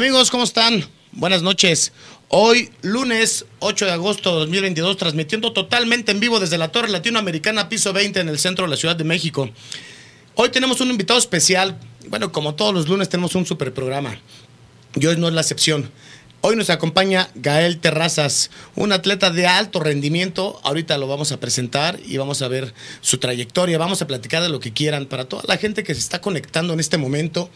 Amigos, ¿cómo están? Buenas noches. Hoy, lunes 8 de agosto de 2022, transmitiendo totalmente en vivo desde la Torre Latinoamericana, piso 20, en el centro de la Ciudad de México. Hoy tenemos un invitado especial. Bueno, como todos los lunes, tenemos un super programa. Y hoy no es la excepción. Hoy nos acompaña Gael Terrazas, un atleta de alto rendimiento. Ahorita lo vamos a presentar y vamos a ver su trayectoria. Vamos a platicar de lo que quieran para toda la gente que se está conectando en este momento.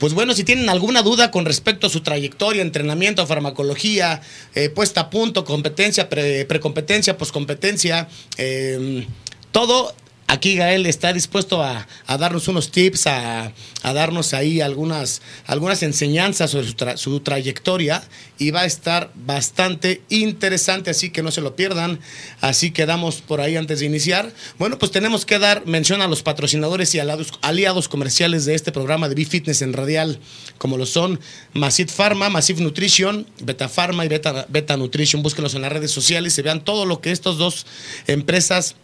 Pues bueno, si tienen alguna duda con respecto a su trayectoria, entrenamiento, farmacología, eh, puesta a punto, competencia, pre- precompetencia, poscompetencia, eh, todo Aquí Gael está dispuesto a, a darnos unos tips, a, a darnos ahí algunas, algunas enseñanzas sobre su, su trayectoria y va a estar bastante interesante, así que no se lo pierdan. Así quedamos por ahí antes de iniciar. Bueno, pues tenemos que dar mención a los patrocinadores y aliados, aliados comerciales de este programa de B-Fitness en Radial, como lo son Massive Pharma, Massive Nutrition, Beta Pharma y Beta, Beta Nutrition. Búsquenlos en las redes sociales y vean todo lo que estas dos empresas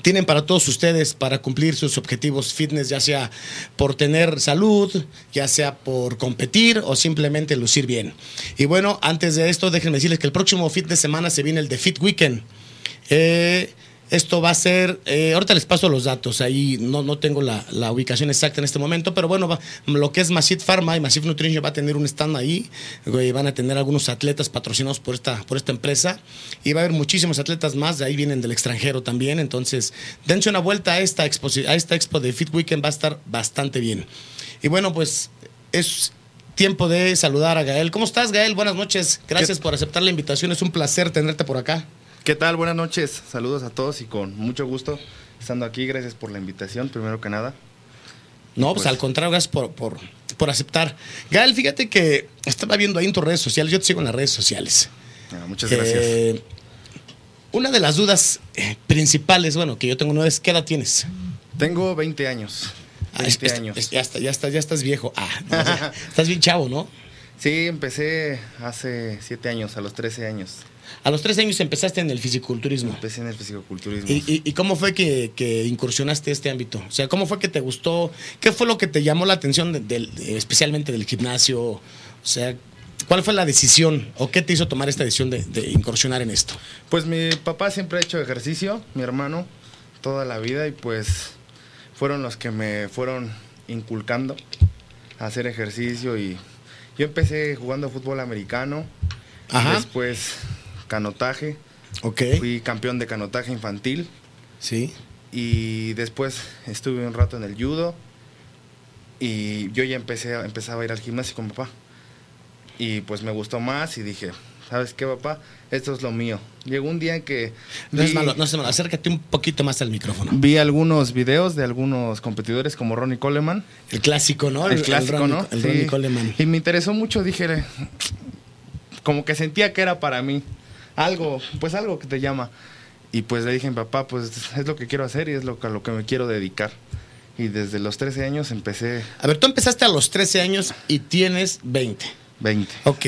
tienen para todos ustedes para cumplir sus objetivos fitness, ya sea por tener salud, ya sea por competir o simplemente lucir bien. Y bueno, antes de esto, déjenme decirles que el próximo fin de semana se viene el The Fit Weekend. Eh, esto va a ser, eh, ahorita les paso los datos, ahí no, no tengo la, la ubicación exacta en este momento, pero bueno, va- lo que es Massive Pharma y Massive Nutrition va a tener un stand ahí, güey, van a tener algunos atletas patrocinados por esta, por esta empresa y va a haber muchísimos atletas más, de ahí vienen del extranjero también, entonces dense una vuelta a esta, exposi- a esta expo de Fit Weekend, va a estar bastante bien. Y bueno, pues es tiempo de saludar a Gael. ¿Cómo estás, Gael? Buenas noches, gracias por aceptar la invitación, es un placer tenerte por acá. ¿Qué tal? Buenas noches. Saludos a todos y con mucho gusto estando aquí. Gracias por la invitación, primero que nada. No, pues, Pues- al contrario, gracias por, por, por aceptar. Gael, fíjate que estaba viendo ahí en tus redes sociales, yo te sigo en las redes sociales. Ah, muchas gracias. Eh, una de las dudas eh, principales, bueno, que yo tengo no es, ¿qué edad tienes? Tengo 20 años. Ah, 20 es- años. ya, está, ya, está, ya estás viejo. Ah, no, estás bien chavo, ¿no? Sí, empecé hace 7 años, a los 13 años. A los tres años empezaste en el fisiculturismo. Empecé en el fisicoculturismo. ¿Y, y, y cómo fue que, que incursionaste este ámbito? O sea, ¿cómo fue que te gustó? ¿Qué fue lo que te llamó la atención de- del- de- especialmente del gimnasio? O sea, ¿cuál fue la decisión o qué te hizo tomar esta decisión de, de incursionar en esto? Pues mi papá siempre ha hecho ejercicio, mi hermano, toda la vida y pues fueron los que me fueron inculcando a hacer ejercicio y yo empecé jugando fútbol americano, Ajá. después canotaje, Ok. fui campeón de canotaje infantil Sí. y después estuve un rato en el judo y yo ya empecé a, empezaba a ir al gimnasio con papá y pues me gustó más y dije, ¿sabes qué papá? Esto es lo mío. Llegó un día en que No es malo, no es malo. Acércate un poquito más al micrófono. Vi algunos videos de algunos competidores como Ronnie Coleman. El clásico, ¿no? el, clásico, Ronnie- ¿no? El Sí. Ronnie Coleman. Y me interesó mucho, dije, como que sentía que era para mí. Algo, pues algo que te llama. Y pues le dije a mi papá, pues es lo que quiero hacer y es lo a lo que me quiero dedicar. Y desde los 13 años empecé A ver, tú empezaste a los 13 años y tienes 20. 20. Ok.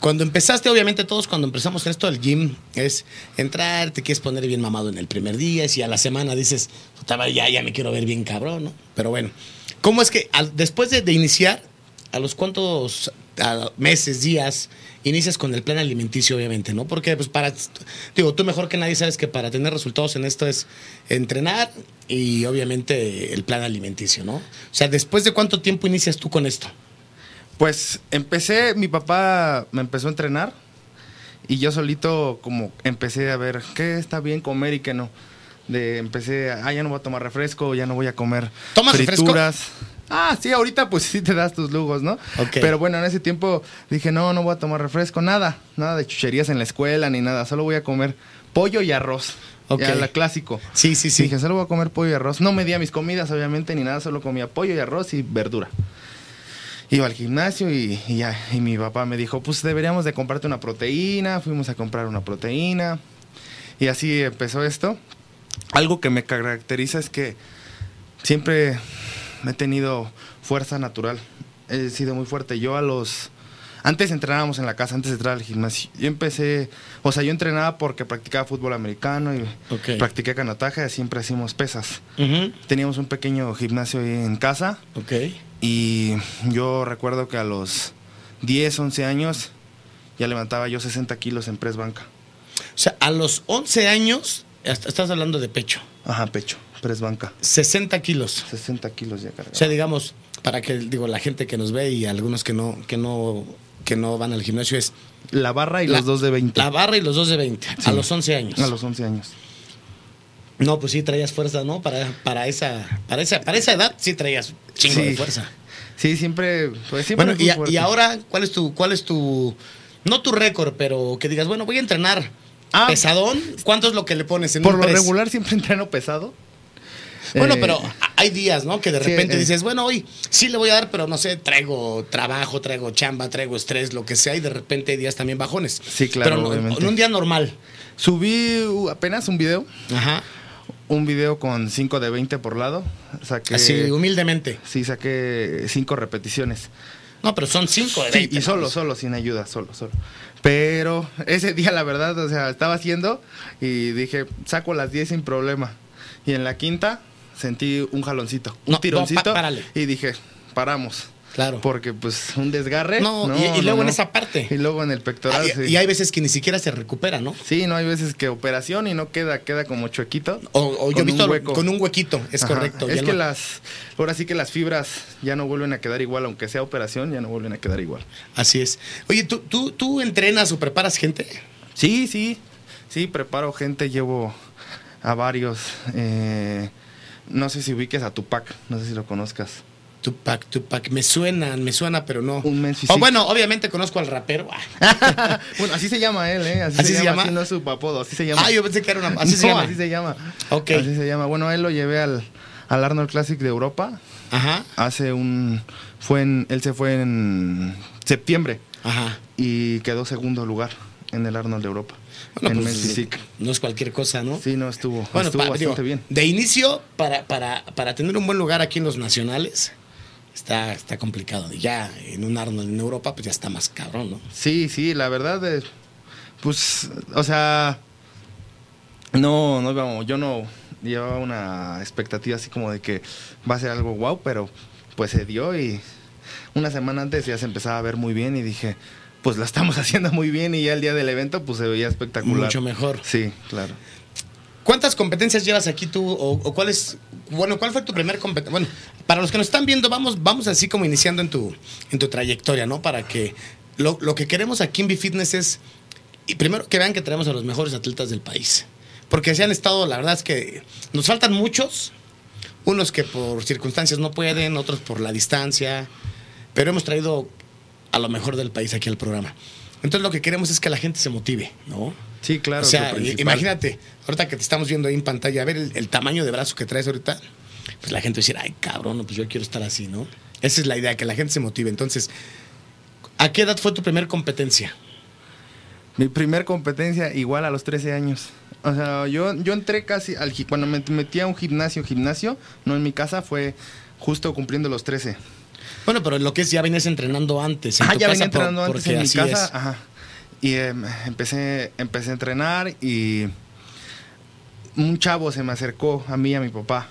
Cuando empezaste, obviamente todos cuando empezamos en esto del gym, es entrar, te quieres poner bien mamado en el primer día, y si a la semana dices, "Puta madre, ya, ya me quiero ver bien cabrón, ¿no? Pero bueno, ¿cómo es que al- después de, de iniciar, a los cuantos a meses, días, inicias con el plan alimenticio, obviamente, ¿no? Porque, pues, para, digo, tú mejor que nadie sabes que para tener resultados en esto es entrenar y, obviamente, el plan alimenticio, ¿no? O sea, ¿después de cuánto tiempo inicias tú con esto? Pues empecé, mi papá me empezó a entrenar y yo solito como empecé a ver qué está bien comer y qué no. De empecé, ah, ya no voy a tomar refresco, ya no voy a comer ¿Tomas refresco? Ah, sí, ahorita pues sí te das tus lujos, ¿no? Ok. Pero bueno, en ese tiempo dije, no, no voy a tomar refresco, nada, nada de chucherías en la escuela ni nada, solo voy a comer pollo y arroz. Ok. Ya, la clásico. Sí, sí, sí. Dije, solo voy a comer pollo y arroz. No medía mis comidas, obviamente, ni nada, solo comía pollo y arroz y verdura. Iba al gimnasio y, y ya, y mi papá me dijo, pues deberíamos de comprarte una proteína. Fuimos a comprar una proteína. Y así empezó esto. Algo que me caracteriza es que siempre he tenido fuerza natural. He sido muy fuerte. Yo a los... Antes entrenábamos en la casa, antes de entrar al gimnasio. Yo empecé, o sea, yo entrenaba porque practicaba fútbol americano y practiqué canotaje, siempre hacíamos pesas. Teníamos un pequeño gimnasio ahí en casa Ok. y yo recuerdo que a los 10, 11 años ya levantaba yo 60 kilos en press banca. O sea, a los 11 años, est- estás hablando de pecho, Ajá, pecho, press banca. 60 kilos. 60 kilos ya cargaba. O sea, digamos, para que digo la gente que nos ve y algunos que no que no que no van al gimnasio es la barra y la- los dos de 20. La barra y los dos de 20 a los 11 años. A los 11 años. No, pues sí traías fuerza, ¿no? Para, para esa para esa para esa edad sí traías chingo Sí. de fuerza. Sí, siempre, pues siempre Bueno, y, a- y ahora ¿cuál es tu cuál es tu no tu récord, pero que digas, bueno, voy a entrenar Ah. pesadón, ¿cuánto es lo que le pones en Por un lo press? regular siempre entreno pesado. Bueno, Eh, pero hay días, ¿no? Que de sí, repente eh. dices, bueno, hoy sí le voy a dar, pero no sé, traigo trabajo, traigo chamba, traigo estrés, lo que sea, y de repente hay días también bajones. Sí, claro, Pero obviamente. en un día normal. Subí apenas un video, Ajá. un video con 5 de 20 por lado. Saqué, Así, humildemente. Sí, saqué 5 repeticiones. No, pero son cinco de Sí, 20. y solo, ¿no? solo, sin ayuda, solo, solo. Pero ese día, la verdad, o sea, estaba haciendo y dije, saco las 10 sin problema. Y en la quinta sentí un jaloncito, un No, no, tironcito. y dije, paramos. Claro. Porque, pues, un desgarre. No, y- y luego en esa parte. Y luego en el pectoral. Ah, y, sí. y hay veces que ni siquiera se recupera, ¿no? Sí, no, hay veces que operación y no queda, queda como chuequito. O, o yo Con he visto un hueco. con un huequito, es Ajá. correcto. Es que no- las, ahora sí que las fibras ya no vuelven a quedar igual, aunque sea operación, ya no vuelven a quedar igual. Así es. Oye, ¿tú, tú, ¿tú entrenas o preparas gente? Sí, sí, sí, preparo gente, llevo a varios. eh, no sé si ubiques a Tupac, no sé si lo conozcas. Tupac, Tupac, me suenan, me suena, pero no. Un O bueno, obviamente conozco al rapero. Ah. bueno, así se llama él, ¿eh? Así, ¿Así se llama? así no es su apodo, así se llama. Ah, yo pensé que era una. Así No, se llama. Así se llama. Ok. Así se llama. Bueno, él lo llevé al, al Arnold Classic de Europa. Ajá, Hace un. Fue en. Él se fue en septiembre ajá. y quedó segundo lugar en el Arnold de Europa. Bueno, en pues, no es cualquier cosa, ¿no? Sí, no, estuvo, Bueno, estuvo pa- bastante digo, bien. de inicio, para, para, para tener un buen lugar aquí en los nacionales, está, está complicado. Y Ya en un Arnold en Europa, pues ya está más cabrón, ¿no? Sí, sí, la verdad, eh, pues, o sea, no, no, vamos, yo no llevaba una expectativa así como de que va a ser algo guau, pero pues se dio y una semana antes ya se empezaba a ver muy bien y dije, pues la estamos haciendo muy bien y ya el día del evento pues se veía espectacular. Mucho mejor. Sí, claro. ¿Cuántas competencias llevas aquí tú? O, o cuál es, bueno, cuál fue tu primer competencia? Bueno, para los que nos están viendo, vamos, vamos así como iniciando en tu, en tu trayectoria, ¿no? Para que lo, lo que queremos aquí en B-Fitness es, y primero que vean que tenemos a los mejores atletas del país. Porque se han estado, la verdad es que nos faltan muchos, unos que por circunstancias no pueden, otros por la distancia, pero hemos traído a lo mejor del país aquí al programa. Entonces lo que queremos es que la gente se motive, ¿no? Sí, claro. o sea, imagínate, ahorita que te estamos viendo ahí en pantalla, a ver el, el tamaño de brazo que traes ahorita, pues la gente va a decir, ay, cabrón, pues yo quiero estar así, ¿no? Esa es la idea, que la gente se motive. Entonces, ¿a qué edad fue tu primer competencia? Mi primer competencia igual a los 13 años. O sea, yo, yo entré casi al cuando me metí a un gimnasio, gimnasio, no en mi casa, fue justo cumpliendo los 13. Bueno, pero lo que es, ya venías entrenando antes. En Ah, tu ya venía por- entrenando antes en mi casa. es. Ajá. Y em, empecé, empecé a entrenar y un chavo se me acercó a mí y a mi papá.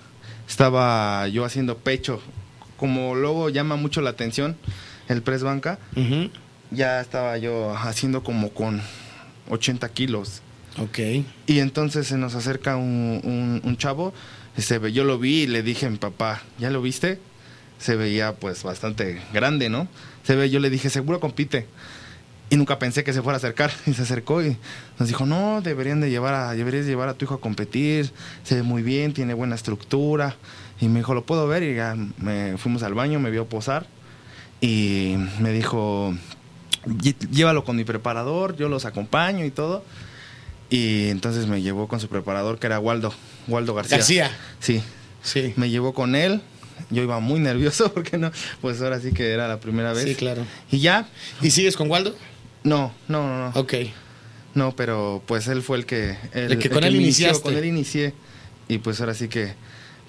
Estaba yo haciendo pecho. Como luego llama mucho la atención el press banca, ya estaba yo haciendo como con 80 kilos. Ok. Y entonces se nos acerca un, un- un chavo, este, yo lo vi y le dije a mi papá, ¿ya lo viste? Se veía pues bastante grande, ¿no? Se ve, yo le dije, seguro compite. Y nunca pensé que se fuera a acercar. Y se acercó y nos dijo, no, deberían de llevar a, deberías llevar a tu hijo a competir. Se ve muy bien, tiene buena estructura. Y me dijo, lo puedo ver. Y ya me fuimos al baño, me vio posar. Y me dijo, llévalo con mi preparador, yo los acompaño y todo. Y entonces me llevó con su preparador, que era Waldo, Waldo García. García. Sí. Sí. Me llevó con él. Yo iba muy nervioso porque no, pues ahora sí que era la primera vez. Sí, claro. Y ya, ¿Y sigues con Waldo? no, no, no, no. Ok. No, pero pues él fue el que... El que con él inició, iniciaste. Con él inicié. Y pues ahora sí que,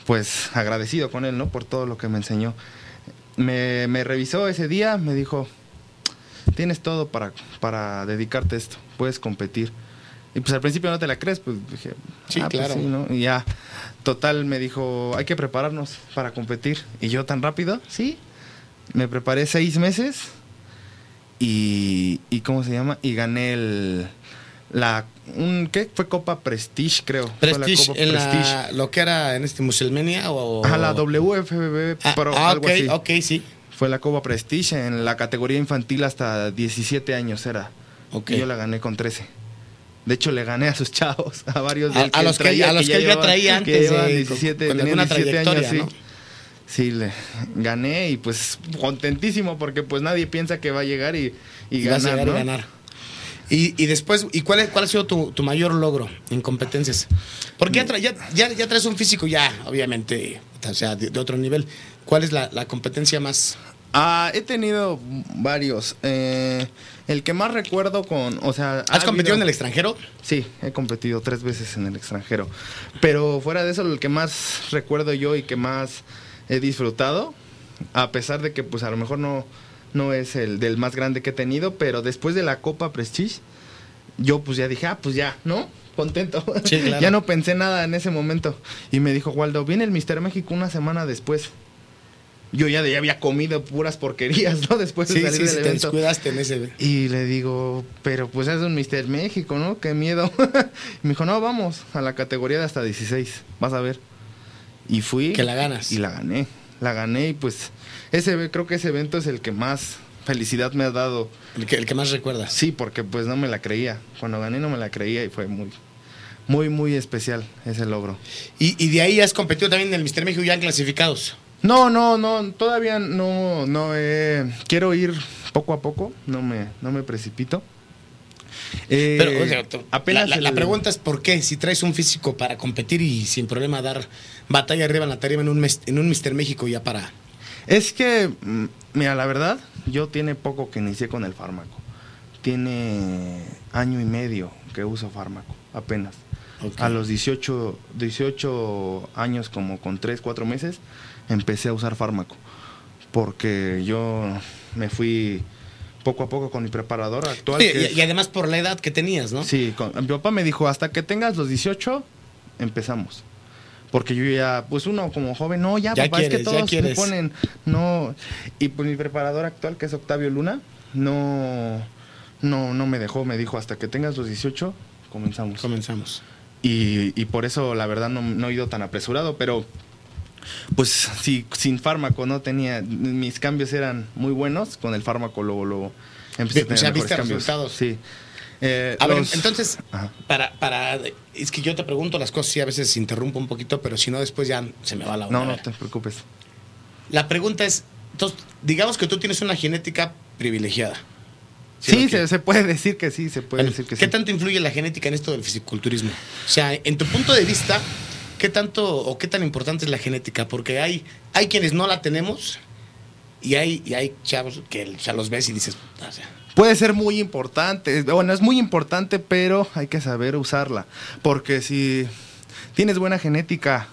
pues agradecido con él, ¿no? Por todo lo que me enseñó. Me, me revisó ese día, me dijo, tienes todo para, para dedicarte a esto, puedes competir. Y pues al principio no te la crees, pues dije, Sí, "Ah, pues claro. sí, ¿no? Y ya, total, me dijo, hay que prepararnos para competir. Y yo tan rápido, sí. Me preparé seis meses y, y ¿cómo se llama? Y gané el, la, un, ¿qué? Fue Copa Prestige, creo. Fue la Prestige, Copa en la, lo que era en este Muselmania o... Ajá, la WFBB, Ah, Pro, ah, algo ok, así. ok, sí. Fue la Copa Prestige en la categoría infantil hasta 17 años era. Ok. Y yo la gané con 13. De hecho, le gané a sus chavos, a varios de A, a los que, traía, a los que, él ya traía que antes de, 17, con, con tenían alguna 17 trayectoria, años, ¿no? sí. Sí, le gané y pues contentísimo porque pues nadie piensa que va a llegar y, y Y vas a ganar, llegar ¿no? y ganar. Y, y después, ¿y cuál, es- cuál ha sido tu, tu mayor logro en competencias? Porque ya, tra- ya, ya, ya traes un físico ya, obviamente, o sea, de, de otro nivel. ¿Cuál es la, la competencia más? Ah, he tenido varios. Eh, el que más recuerdo con, o sea... ¿Has ha competido habido- en el extranjero? Sí, he competido tres veces en el extranjero. Pero fuera de eso, el que más recuerdo yo y que más he disfrutado, a pesar de que pues a lo mejor no, no es el del más grande que he tenido, pero después de la Copa Prestige, yo pues ya dije, ah, pues ya, ¿no? Contento. Sí, claro. ya no pensé nada en ese momento. Y me dijo, Waldo, viene el Mister México una semana después. Yo ya, ya había comido puras porquerías, ¿no? Después de Sí, salir sí, del sí, te evento. descuidaste en ese. Y le digo, pero pues es un Mister México, ¿no? Qué miedo. y me dijo, no, vamos a la categoría de hasta 16, vas a ver. Y fui. Que la ganas. Y la gané. La gané y pues ese creo que ese evento es el que más felicidad me ha dado. El que, el que más recuerdas. Sí, porque pues no me la creía. Cuando gané no me la creía y fue muy, muy, muy especial ese logro. Y, y de ahí has competido también en el Mister México ya en clasificados. No, no, no, todavía no, no he- quiero ir poco a poco, no me, no me precipito. Eh, Pero, o sea, tú- apenas la, la- la el- pregunta es por qué, si traes un físico para competir y sin problema dar batalla arriba en la tarima en un, mes- en un Mister México ya para... Es que, mm, mira, la verdad, yo tiene poco que inicié con el fármaco. Tiene año y medio que uso fármaco, apenas. Ok. A los 18, 18 años, como con 3, 4 meses, empecé a usar fármaco. Porque yo me fui poco a poco con mi preparador actual. Sí, que y, es- además por la edad que tenías, ¿no? Sí, con- mi papá me dijo, hasta que tengas los 18, empezamos. Porque yo ya, pues uno como joven, no, ya, Ya papá, es quieres, que ya todos me ponen, no. Y pues mi preparador actual, que es Octavio Luna, no, no, no me dejó, me dijo, hasta que tengas los 18, comenzamos. Comenzamos. Y, y por eso, la verdad, no, no he ido tan apresurado, pero pues si sin fármaco no tenía, mis cambios eran muy buenos, con el fármaco luego, luego empecé a tener viste cambios. resultados. Sí. Eh, A ver, entonces, Ajá. para, para... Es que yo te pregunto las cosas y a veces interrumpo un poquito, pero si no, después ya se me va la onda. No, no te preocupes. La pregunta es, entonces, digamos que tú tienes una genética privilegiada. Sí, se, puede decir que sí, se puede Bueno, decir que ¿Qué sí. tanto influye la genética en esto del fisiculturismo? O sea, en tu punto de vista, ¿qué tanto o qué tan importante es la genética? Porque hay, hay quienes no la tenemos y hay, y hay chavos que sea, los ves y dices, "Puta, o sea, Puede ser muy importante, bueno, es muy importante, pero hay que saber usarla. Porque si tienes buena genética,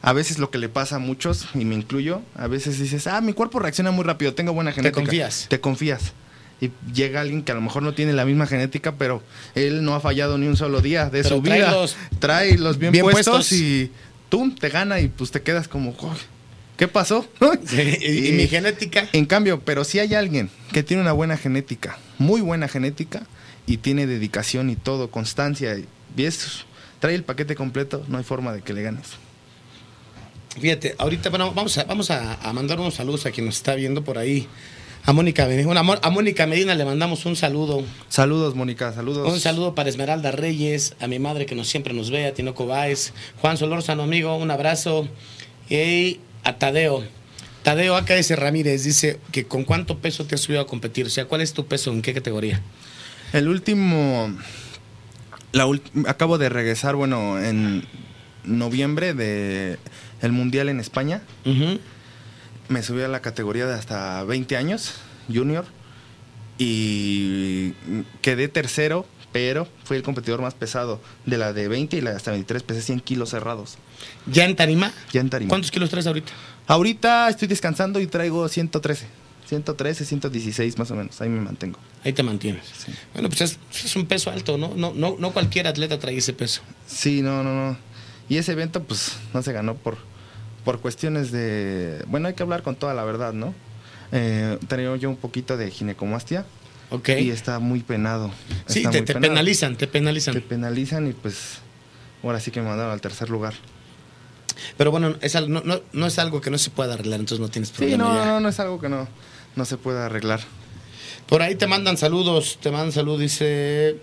a veces lo que le pasa a muchos, y me incluyo, a veces dices, ah, mi cuerpo reacciona muy rápido, tengo buena genética. confías. Te confías. Y llega alguien que a lo mejor no tiene la misma genética, pero él no ha fallado ni un solo día de Pero su trae vida. los- trae los bien, bien puestos, puestos. y tú te gana y pues te quedas como, "Uy, ¿qué pasó? y, y mi genética, En cambio, pero si hay alguien que tiene una buena genética, muy buena genética, y tiene dedicación y todo, constancia, y es- trae el paquete completo, no hay forma de que le ganes. Fíjate, ahorita bueno, vamos, a, vamos a, a mandar unos saludos a quien nos está viendo por ahí. A Mónica Medina, a Mónica Medina le mandamos un saludo. Saludos, Mónica, saludos. Un saludo para Esmeralda Reyes, a mi madre que nos siempre nos ve, a Tinoco Báez, Juan Solórzano, amigo, un abrazo. Y a Tadeo. Tadeo AKS Ramírez dice que con cuánto peso te has subido a competir. O sea, ¿cuál es tu peso? ¿En qué categoría? El último. La acabo de regresar, bueno, en noviembre de el Mundial en España. Me subí a la categoría de hasta 20 años, junior. Y quedé tercero, pero fui el competidor más pesado de la de 20 y la de hasta 23, pesé 100 kilos cerrados. ¿Ya en Tarima? Ya en Tarima. ¿Cuántos kilos traes ahorita? Ahorita estoy descansando y traigo 113. 113, 116 más o menos. Ahí me mantengo. Ahí te mantienes. Sí. Bueno, pues es, es un peso alto, ¿no? No, no, no cualquier atleta trae ese peso. Sí, no, no, no. Y ese evento, pues, no se ganó por, por cuestiones de. Bueno, hay que hablar con toda la verdad, ¿no? Eh, tenía yo un poquito de ginecomastia Ok. y está muy penado. sí, Está te, muy te penado. penalizan, te penalizan. Te penalizan y pues. Ahora sí que me mandaron al tercer lugar. Pero bueno, es, no, no, no es algo que no se pueda arreglar, entonces no tienes Sí, problema. no, ya. no, no es algo que no, no se pueda arreglar. Por ahí te mandan saludos, te mandan saludos, dice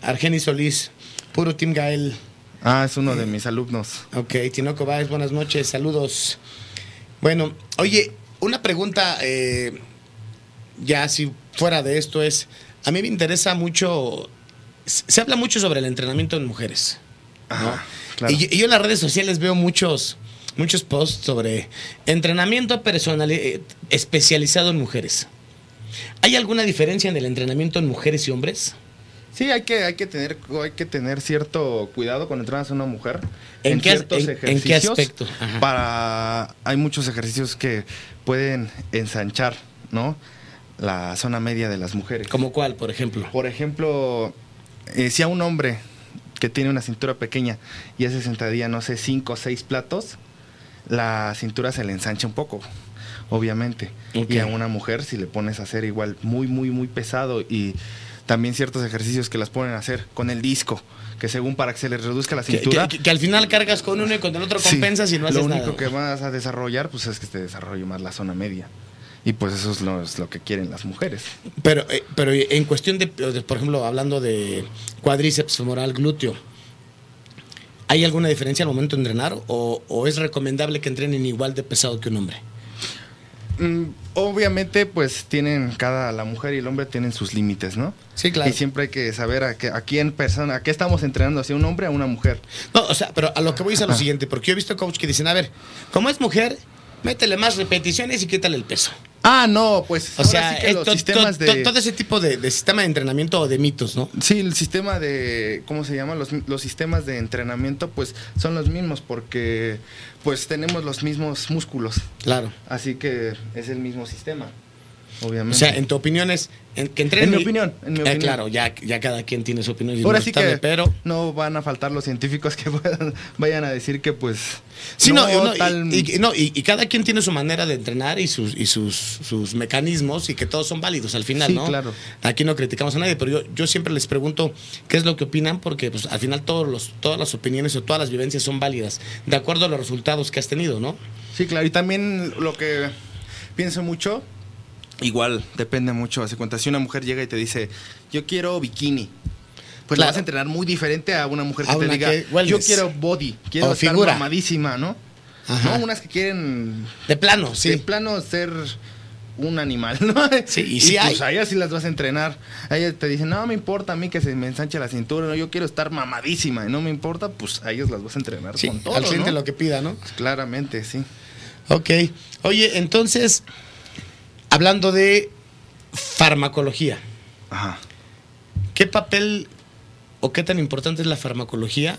Argenis Solís, puro Team Gael. Ah, es uno de mis alumnos. Ok, Tinoco Báez, buenas noches, saludos. Bueno, oye, una pregunta, eh, ya si fuera de esto es, a mí me interesa mucho, se habla mucho sobre el entrenamiento en mujeres. claro. Y, y yo en las redes sociales veo muchos, muchos posts sobre entrenamiento personal eh, especializado en mujeres. ¿Hay alguna diferencia en el entrenamiento en mujeres y hombres? Sí, hay que, hay que tener, hay que tener cierto cuidado cuando entrenas a una mujer. ¿En qué ciertos en- en qué ejercicios aspecto? Ajá. Para, hay muchos ejercicios que pueden ensanchar, ¿no? La zona media de las mujeres. ¿Como cuál, por ejemplo? Por ejemplo, eh, si a un hombre que tiene una cintura pequeña y hace sentadilla, no sé, cinco o seis platos, la cintura se le ensancha un poco, obviamente. Ok. Y a una mujer, si le pones a hacer igual muy, muy, muy pesado y también ciertos ejercicios que las ponen a hacer con el disco, que según para que se les reduzca la cintura. que- que al final cargas con uno y con el otro sí, compensas y no haces Lo único nada. que vas a desarrollar, pues es que te desarrolle más la zona media. Y pues eso es lo, es lo que quieren las mujeres. Pero, eh, pero en cuestión de, de, por ejemplo, hablando de cuádriceps femoral glúteo, ¿hay alguna diferencia al momento de entrenar o, o es recomendable que entrenen igual de pesado que un hombre? Mm, obviamente, pues tienen cada la mujer y el hombre tienen sus límites, ¿no? Sí, claro. Y siempre hay que saber a qué, a quién persona, a qué estamos entrenando, hacia un hombre o a una mujer. No, o sea, pero a lo que voy es a lo siguiente, porque yo he visto coach que dicen, a ver, como es mujer, métele más repeticiones y quítale el peso. Ah, no, pues O sea, sí que es los to- sistemas to- de todo ese tipo de, de sistema de entrenamiento o de mitos, ¿no? Sí, el sistema de ¿cómo se llama? Los, los sistemas de entrenamiento pues son los mismos porque pues tenemos los mismos músculos, Claro. así que es el mismo sistema. O Obviamente. sea, en tu opinión es en, que. En mi opinión, en mi Eh, opinión. claro, ya, ya cada quien tiene su opinión. Ahora sí que pero no van a faltar los científicos que puedan- vayan a decir que pues Sí, no, no, y- tal- y, no, y- y cada quien tiene su manera de entrenar y sus y sus, sus mecanismos y que todos son válidos al final, Sí, ¿no? claro. Aquí no criticamos a nadie, pero yo, yo siempre les pregunto qué es lo que opinan porque pues, al final todos los, todas las opiniones o todas las vivencias son válidas de acuerdo a los resultados que has tenido, ¿no? Sí, claro. Y también lo que pienso mucho, igual depende mucho. Hace cuenta, si una mujer llega y te dice, yo quiero bikini. Pues la vas a entrenar muy diferente a una mujer A que te diga, que yo quiero body, quiero O estar figura. mamadísima, ¿no? Ajá. No, unas que quieren De plano, sí. de plano ser un animal, ¿no? Sí, y sí pues hay. a ellas sí las vas a entrenar. A ellas te dicen, no me importa a mí que se me ensanche la cintura, no, yo quiero estar mamadísima y no me importa, pues a ellos las vas a entrenar Sí, con todo, al cliente ¿no? lo que pida, ¿no? Claramente, sí. Ok. Oye, entonces, hablando de farmacología, Ajá. ¿qué papel o qué tan importante es la farmacología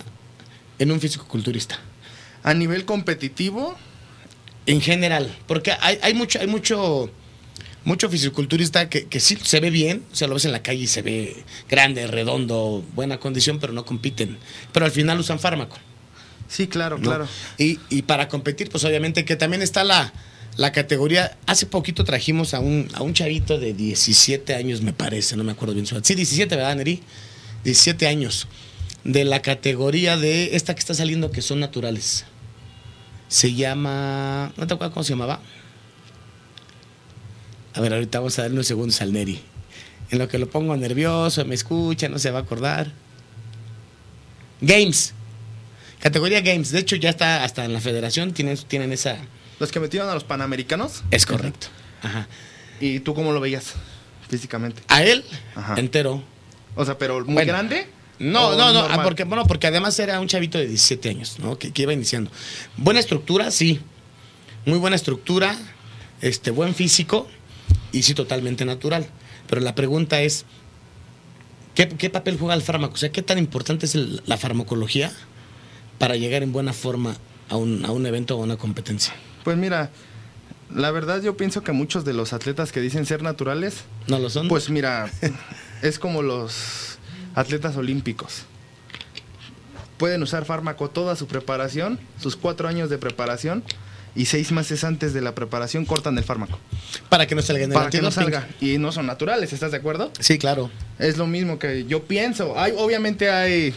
en un fisicoculturista? A nivel competitivo, En general, porque hay, hay mucho, hay mucho, mucho fisiculturista que, que sí se ve bien, o sea, lo ves en la calle y se ve grande, redondo, buena condición, pero no compiten. Pero al final usan fármaco. sí, claro, ¿no? claro. Y, y para competir, pues obviamente que también está la, la categoría. Hace poquito trajimos a un, a un chavito de 17 años, me parece, no me acuerdo bien su edad. Sí, 17, ¿verdad, Neri? 17 años. De la categoría de esta que está saliendo, que son naturales. Se llama. ¿No te acuerdas cómo se llamaba? A ver, ahorita vamos a darle unos segundos al Neri. En lo que lo pongo nervioso, me escucha, no se va a acordar. Games. Categoría Games. De hecho, ya está hasta en la federación, tienen, tienen esa. Los que metieron a los panamericanos. Es correcto. Ajá. ¿Y tú cómo lo veías físicamente? A él, Ajá. entero. O sea, pero muy Bueno. grande. No, ¿O no, no, normal? ah, porque, bueno, porque además era un chavito de 17 años, ¿no? Que, que iba iniciando. Buena estructura, sí. Muy buena estructura, este, buen físico y sí, totalmente natural. Pero la pregunta es, ¿qué, qué papel juega el fármaco? O sea, ¿qué tan importante es el- la farmacología para llegar en buena forma a un, a un evento o a una competencia? Pues mira, la verdad yo pienso que muchos de los atletas que dicen ser naturales, ¿No lo son? pues mira, es como los atletas olímpicos. Pueden usar fármaco toda su preparación, sus cuatro años de preparación, y seis meses antes de la preparación cortan el fármaco. para que no salga en el Para que no salga. Y no son naturales, ¿estás de acuerdo? Sí, claro. Es lo mismo que yo pienso. Hay, obviamente hay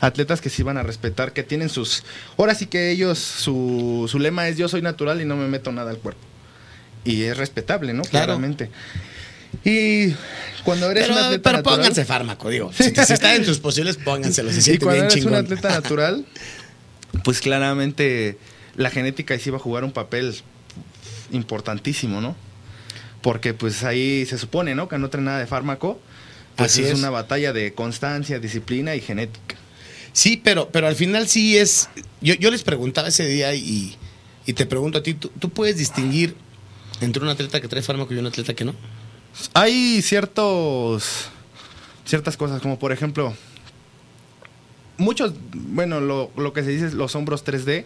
atletas que sí van a respetar, que tienen sus... Ahora sí que ellos, su, su lema es yo soy natural y no me meto nada al cuerpo. Y es respetable, ¿no? Claro. Claramente. Y cuando eres Pero, un atleta pero natural... pónganse fármaco, digo. Si, si está en sus posibles, pónganselo. Se y cuando bien eres un chingón. atleta natural, pues claramente la genética ahí sí va a jugar un papel importantísimo, ¿no? Porque pues ahí se supone, ¿no? Que no trae nada de fármaco. Pues Así es, es. una batalla de constancia, disciplina y genética. Sí, pero, pero al final sí es. Yo, yo les preguntaba ese día y, te pregunto a ti: ¿tú, tú puedes distinguir entre un atleta que trae fármaco y un atleta que no? Hay ciertos ciertas cosas, como por ejemplo, muchos, bueno, lo, lo que se dice es los hombros 3D,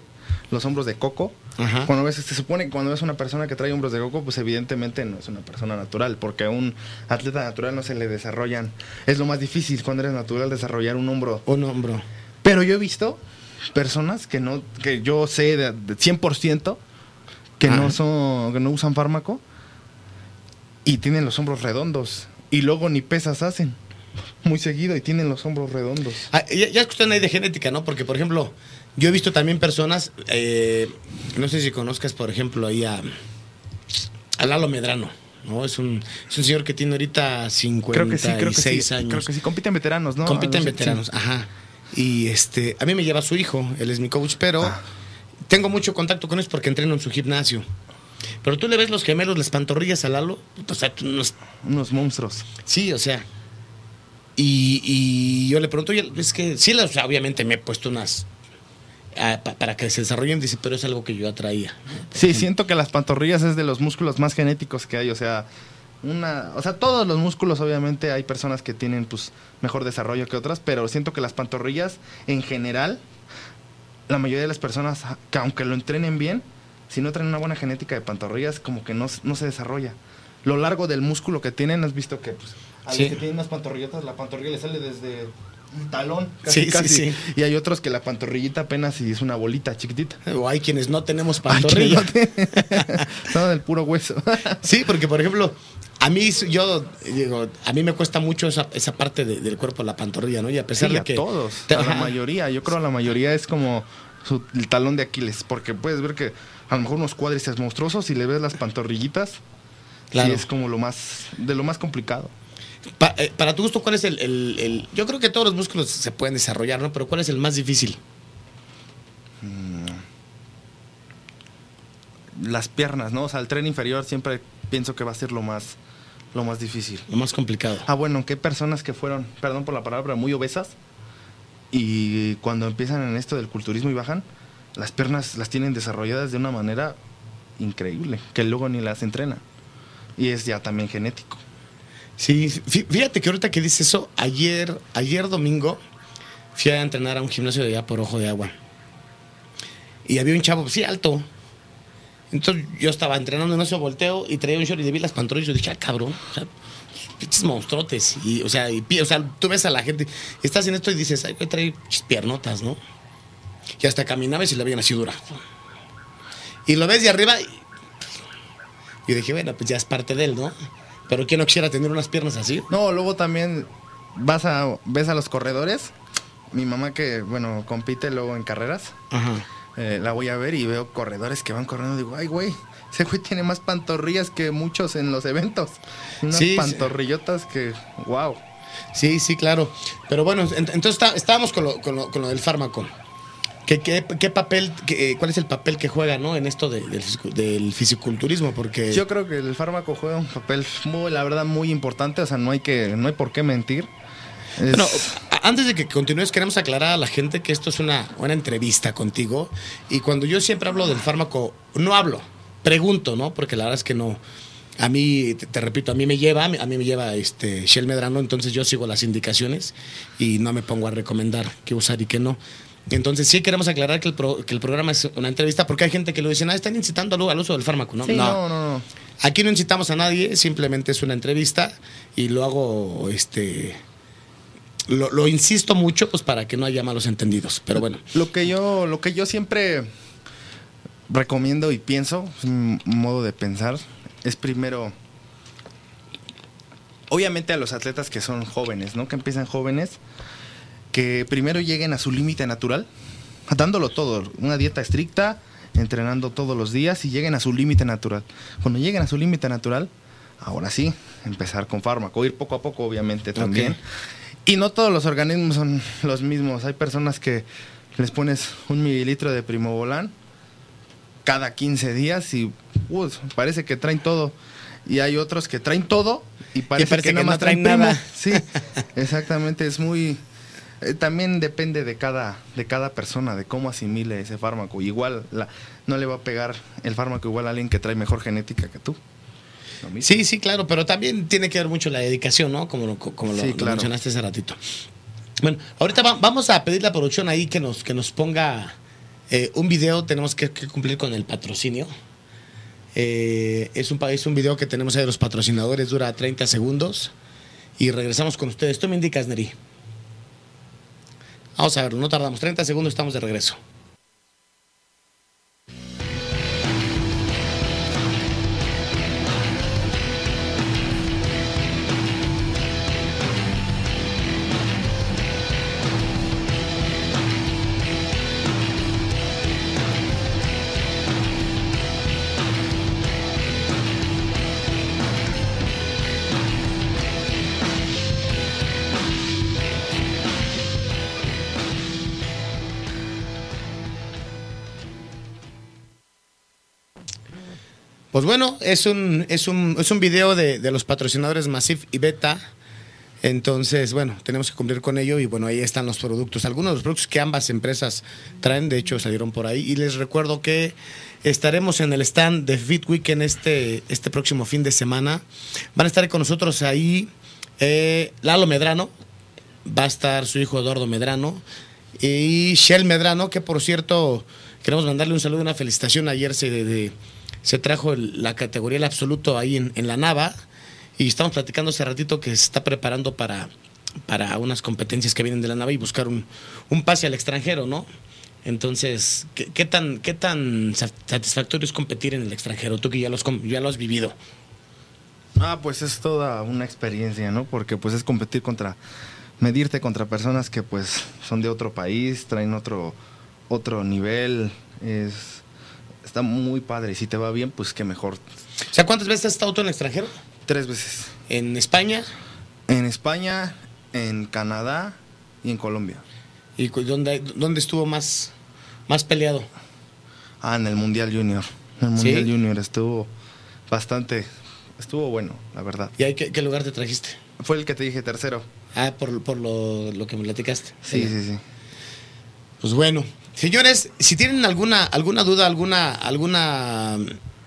los hombros de coco. Ajá. Cuando ves, se supone que cuando ves una persona que trae hombros de coco, pues evidentemente no es una persona natural, porque a un atleta natural no se le desarrollan. Es lo más difícil cuando eres natural desarrollar un hombro. Un hombro. Pero yo he visto personas que no, que yo sé de, de 100% que Ajá. no son, que no usan fármaco y tienen los hombros redondos y luego ni pesas hacen muy seguido y tienen los hombros redondos. Ah, ya, ya escuchan ahí de genética, ¿no? Porque, por ejemplo, yo he visto también personas. eh, no sé si conozcas, por ejemplo, ahí a. A Lalo Medrano, ¿no? Es un, es un señor que tiene ahorita 56 Creo que sí, creo que sí. años. Creo que sí, compiten veteranos, ¿no? compiten Algo así, veteranos, ajá. Y este, a mí me lleva su hijo, él es mi coach, pero Ah. tengo mucho contacto con ellos porque entreno en su gimnasio. Pero tú le ves los gemelos, las pantorrillas a Lalo, o sea, no- Unos monstruos. sí, o sea. Y, y yo le pregunto, es que sí, o sea, obviamente me he puesto unas pa- para que se desarrollen, dice, pero es algo que yo atraía. Sí, siento que las pantorrillas es de los músculos más genéticos que hay, o sea, una, o sea, todos los músculos obviamente hay personas que tienen pues mejor desarrollo que otras, pero siento que las pantorrillas en general la mayoría de las personas que aunque lo entrenen bien, si no traen una buena genética de pantorrillas como que no, no se desarrolla. Lo largo del músculo que tienen, has visto que pues a los que tienen unas pantorrillotas, la pantorrilla le sale desde el talón, casi, sí, casi. sí. Y hay otros que la pantorrillita apenas y es una bolita chiquitita. O hay quienes no tenemos pantorrilla. no te- Son del puro hueso. Sí, porque por ejemplo, a mí yo digo, a mí me cuesta mucho esa, esa parte de- del cuerpo, la pantorrilla, ¿no? Y a pesar de a que todos, te- a la mayoría. Yo creo a la mayoría es como su, el talón de Aquiles, porque puedes ver que a lo mejor unos cuádriceps monstruosos y le ves las pantorrillitas, Claro. sí es como lo más, de lo más complicado. Pa- eh, para tu gusto, ¿cuál es el, el- el- Yo creo que todos los músculos se pueden desarrollar, ¿no? Pero ¿cuál es el más difícil? Las piernas, ¿no? O sea, el tren inferior siempre pienso que va a ser lo más, lo más difícil. Lo más complicado. Ah, bueno, hay personas que fueron, perdón por la palabra, pero muy obesas y cuando empiezan en esto del culturismo y bajan, las piernas las tienen desarrolladas de una manera increíble, que luego ni las entrenan. Y es ya también genético. Sí, fí- fíjate que ahorita que dices eso, ayer, ayer domingo fui a entrenar a un gimnasio de allá por Ojo de Agua. Y había un chavo, sí, alto. Entonces yo estaba entrenando en eso, volteo y traía un short y le vi las pantorrillas y yo dije, ah, cabrón, o pinches monstruotes. Y, o sea, y, o sea, tú ves a la gente, estás en esto y dices, ay, trae pinches piernotas, ¿no? Y hasta caminaba y se la veían así dura. Y lo ves de arriba y, y dije, bueno, pues ya es parte de él, ¿no? Pero ¿quién no quisiera tener unas piernas así? No, luego también vas a, ves a los corredores. Mi mamá que, bueno, compite luego en carreras. Ajá. eh, la voy a ver y veo corredores que van corriendo. Digo, ay, güey, ese güey tiene más pantorrillas que muchos en los eventos. Unas Sí, sí. pantorrillotas que, wow. Sí, sí, claro. Pero bueno, ent- entonces está- estábamos con lo, con lo- con lo del fármaco. ¿Qué, qué, qué papel, qué, eh, cuál es el papel que juega ¿no? en esto de- del, del fisiculturismo? Porque Yo creo que el fármaco juega un papel, muy, la verdad, muy importante. O sea, no hay, que, no hay por qué mentir. Es- Bueno, antes de que continúes, queremos aclarar a la gente que esto es una, una entrevista contigo. Y cuando yo siempre hablo del fármaco, no hablo, pregunto, ¿no? Porque la verdad es que no. A mí, te, te repito, a mí me lleva, a mí, a mí me lleva este Shell Medrano, entonces yo sigo las indicaciones y no me pongo a recomendar qué usar y qué no. Entonces sí queremos aclarar que el, pro- que el programa es una entrevista porque hay gente que lo dice, ah, están incitando al, al uso del fármaco, ¿no? Sí, no, no, no. Aquí no incitamos a nadie, simplemente es una entrevista y lo hago, este, lo, lo insisto mucho, pues para que no haya malos entendidos. Pero bueno, Lo que yo, lo que yo siempre recomiendo y pienso, es un modo de pensar, es primero, obviamente a los atletas que son jóvenes, ¿no? Que empiezan jóvenes, que primero lleguen a su límite natural, dándolo todo, una dieta estricta, entrenando todos los días y lleguen a su límite natural. Cuando lleguen a su límite natural, ahora sí, empezar con fármaco, ir poco a poco, obviamente también. Y no todos los organismos son los mismos. Hay personas que les pones un mililitro de primobolan cada 15 días y uh, parece que traen todo. Y hay otros que traen todo y parece, parece que, que nada no traen nada. Sí, exactamente. Es muy. Eh, también depende de cada, de cada persona, de cómo asimile ese fármaco. Igual la, no le va a pegar el fármaco igual a alguien que trae mejor genética que tú. Sí, sí, claro, pero también tiene que ver mucho la dedicación, ¿no? Como lo, como lo- Sí, lo claro. mencionaste hace ratito. Bueno, ahorita va- vamos a pedir la producción ahí que nos, que nos ponga eh, un video, tenemos que, que cumplir con el patrocinio. Eh, es, un, es un video que tenemos ahí de los patrocinadores, dura 30 segundos. Y regresamos con ustedes. Tú me indicas, Neri. Vamos a verlo, no tardamos. 30 segundos, estamos de regreso. Pues bueno, es un, es un, es un video de, los patrocinadores Massif y Beta. Entonces, bueno, tenemos que cumplir con ello y bueno, ahí están los productos. Algunos de los productos que ambas empresas traen, de hecho, salieron por ahí. Y les recuerdo que estaremos en el stand de Fit Weekend este, este próximo fin de semana. Van a estar con nosotros ahí eh, Lalo Medrano, va a estar su hijo Eduardo Medrano y Shell Medrano, que por cierto, queremos mandarle un saludo y una felicitación. Ayer se, de- se trajo el- la categoría el absoluto ahí en, en la Nava y estamos platicando hace ratito que se está preparando para, para unas competencias que vienen de la Nava y buscar un, un pase al extranjero, ¿no? Entonces, ¿qué, tan, ¿qué tan sa- satisfactorio es competir en el extranjero? Tú que ya, los, ya lo has vivido. Ah, pues es toda una experiencia, ¿no? Porque pues es competir contra, medirte contra personas que pues son de otro país, traen otro, otro nivel, es, está muy padre. Si te va bien, pues qué mejor. O sea, ¿cuántas veces has estado tú en el extranjero? Tres veces. En España En España, en Canadá y en Colombia. y dónde, dónde estuvo más, más peleado. Ah, en el Mundial Junior. En el ¿Sí? Mundial Junior estuvo bastante, estuvo bueno, la verdad. ¿Y ahí qué, qué lugar te trajiste? Fue el que te dije tercero. Ah, por, por lo, lo que me platicaste. Sí, sí, sí. Pues bueno, señores, si tienen alguna, alguna duda, alguna, alguna,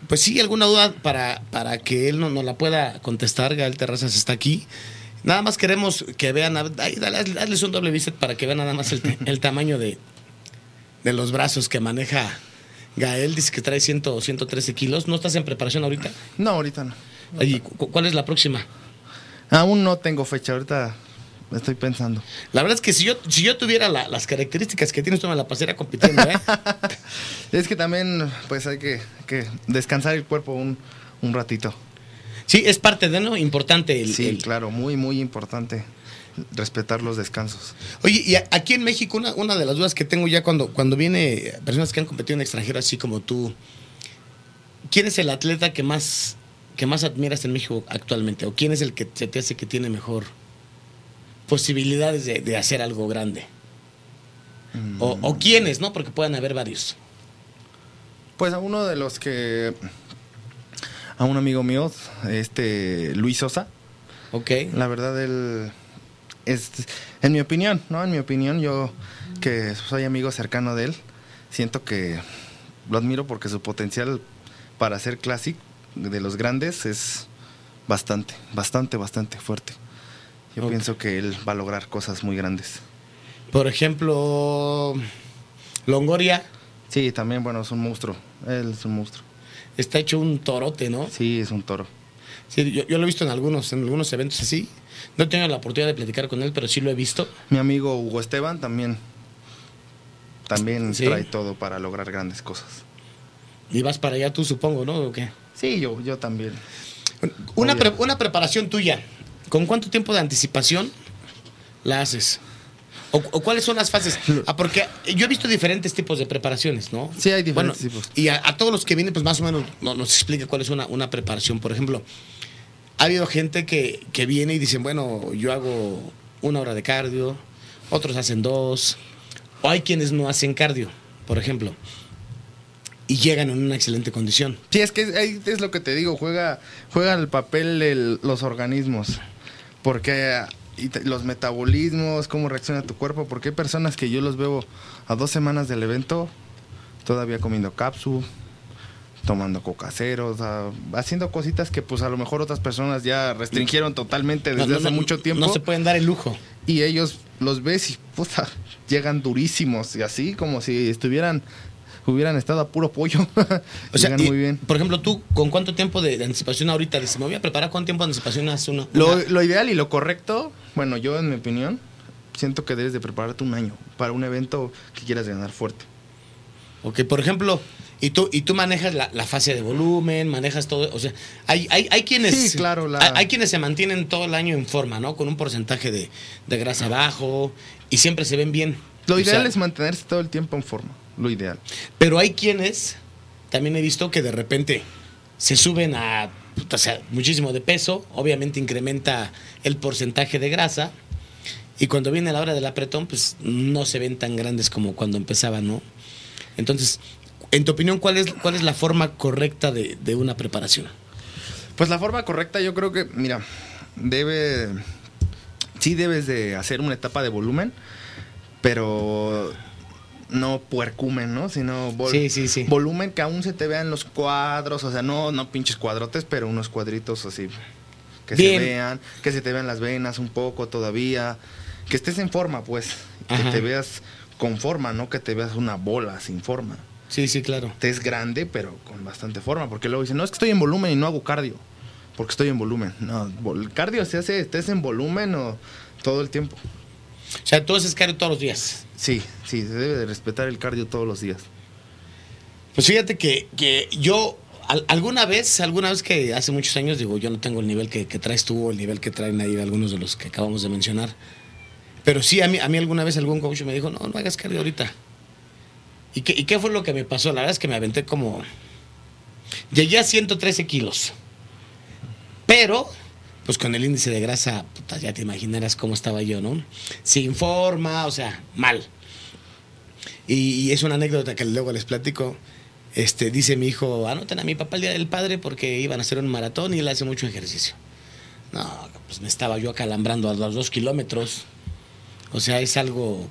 pues sí, alguna duda para, para que él no, no la pueda contestar, Gael Terrazas está aquí. Nada más queremos que vean, dale, hazles un doble visit para que vean nada más el, el tamaño de, de los brazos que maneja Gael. Dice que trae 100, 113 kilos. ¿No estás en preparación ahorita? No, ahorita no. Oye, cu- ¿cuál es la próxima? Aún no tengo fecha, ahorita estoy pensando. La verdad es que si yo, si yo tuviera la- las características que tienes, tú me la pasaría compitiendo, ¿eh? Es que también, pues hay que, que descansar el cuerpo un, un ratito. Sí, es parte de, ¿no? Importante el... Sí, el- claro, muy, muy importante respetar los descansos. Oye, y a- aquí en México una, una de las dudas que tengo ya cuando, cuando viene personas que han competido en extranjero así como tú, ¿quién es el atleta que más, que más admiras en México actualmente? ¿O quién es el que se te hace que tiene mejor posibilidades de, de hacer algo grande? O, o quiénes, ¿no? Porque pueden haber varios. Pues a uno de los que... A un amigo mío, este Luis Sosa, Ok. la verdad él es, en mi opinión, ¿no? En mi opinión, yo que soy amigo cercano de él, siento que lo admiro porque su potencial para ser classic de los grandes es bastante, bastante, bastante fuerte. Yo pienso que él va a lograr cosas muy grandes. Por ejemplo, Longoria Sí, también, bueno, es un monstruo. Él es un monstruo. está hecho un torote, ¿no? Sí, es un toro. Sí, yo, yo lo he visto en algunos, en algunos eventos así. No he tenido la oportunidad de platicar con él, pero sí lo he visto. Mi amigo Hugo Esteban también, también Sí. trae todo para lograr grandes cosas. Y vas para allá tú, supongo, ¿no? ¿O qué? Sí, yo, yo también. Una, pre- una preparación tuya, ¿con cuánto tiempo de anticipación la haces? ¿O, o cuáles son las fases? Ah, porque yo he visto diferentes tipos de preparaciones, ¿no? Sí, hay diferentes Bueno, tipos. Y a, a todos los que vienen, pues más o menos no- nos explica cuál es una, una preparación. Por ejemplo, ha habido gente que, que viene y dicen, bueno, yo hago una hora de cardio, otros hacen dos, o hay quienes no hacen cardio, por ejemplo, y llegan en una excelente condición. Sí, es que ahí es lo que te digo, juega, juega el papel el- los organismos, porque y te- los metabolismos, cómo reacciona tu cuerpo, porque hay personas que yo los veo a dos semanas del evento todavía comiendo cápsula, tomando cocaceros, haciendo cositas que pues a lo mejor otras personas ya restringieron totalmente desde No, no, hace no, mucho tiempo. No se pueden dar el lujo. y ellos los ves y puta, llegan durísimos y así como si estuvieran hubieran estado a puro pollo. O sea, y, muy bien. Por ejemplo, tú, ¿con cuánto tiempo de, de anticipación ahorita? Dices, me voy a preparar, ¿cuánto tiempo de anticipación hace uno? Lo, ideal y lo correcto, bueno, yo en mi opinión, siento que debes de prepararte un año para un evento que quieras ganar fuerte. Ok, por ejemplo, y tú, y tú manejas la, la fase de volumen, manejas todo, o sea, hay, hay, hay quienes... Sí, claro, la- Hay, hay quienes se mantienen todo el año en forma, ¿no? Con un porcentaje de, de grasa bajo y siempre se ven bien. Lo O ideal sea, es mantenerse todo el tiempo en forma, lo ideal. Pero hay quienes, también he visto que de repente se suben a puta, o sea, muchísimo de peso, obviamente incrementa el porcentaje de grasa, y cuando viene la hora del apretón, pues no se ven tan grandes como cuando empezaban, ¿no? Entonces, en tu opinión, ¿cuál es, cuál es la forma correcta de, de una preparación? Pues la forma correcta yo creo que, mira, debe, sí debes de hacer una etapa de volumen, pero no puercumen, ¿no? Sino vol- Sí, sí, sí. volumen que aún se te vean los cuadros, o sea, no, no pinches cuadrotes, pero unos cuadritos así que Bien. se vean, que se te vean las venas un poco todavía, que estés en forma, pues, Ajá. que te veas con forma, no que te veas una bola sin forma. Sí, sí, claro. Estés grande, pero con bastante forma, porque luego dicen, no, es que estoy en volumen y no hago cardio, porque estoy en volumen. No, el cardio se hace, estés en volumen o todo el tiempo. O sea, tú haces cardio todos los días. Sí, sí, se debe de respetar el cardio todos los días. Pues fíjate que, que yo al- alguna vez, alguna vez que hace muchos años, digo, yo no tengo el nivel que, que traes tú o el nivel que traen ahí algunos de los que acabamos de mencionar. Pero sí, a mí, a mí alguna vez algún coach me dijo, no, no hagas cardio ahorita. ¿Y qué, ¿Y qué fue lo que me pasó? La verdad es que me aventé como... Llegué a 113 kilos. Pero, pues con el índice de grasa, puta, ya te imaginarás cómo estaba yo, ¿no? Sin forma, o sea, mal. Y, es una anécdota que luego les platico. Este, dice mi hijo, anoten a mi papá el día del padre porque iban a hacer un maratón y él hace mucho ejercicio. No, pues me estaba yo acalambrando a los dos kilómetros. O sea, es algo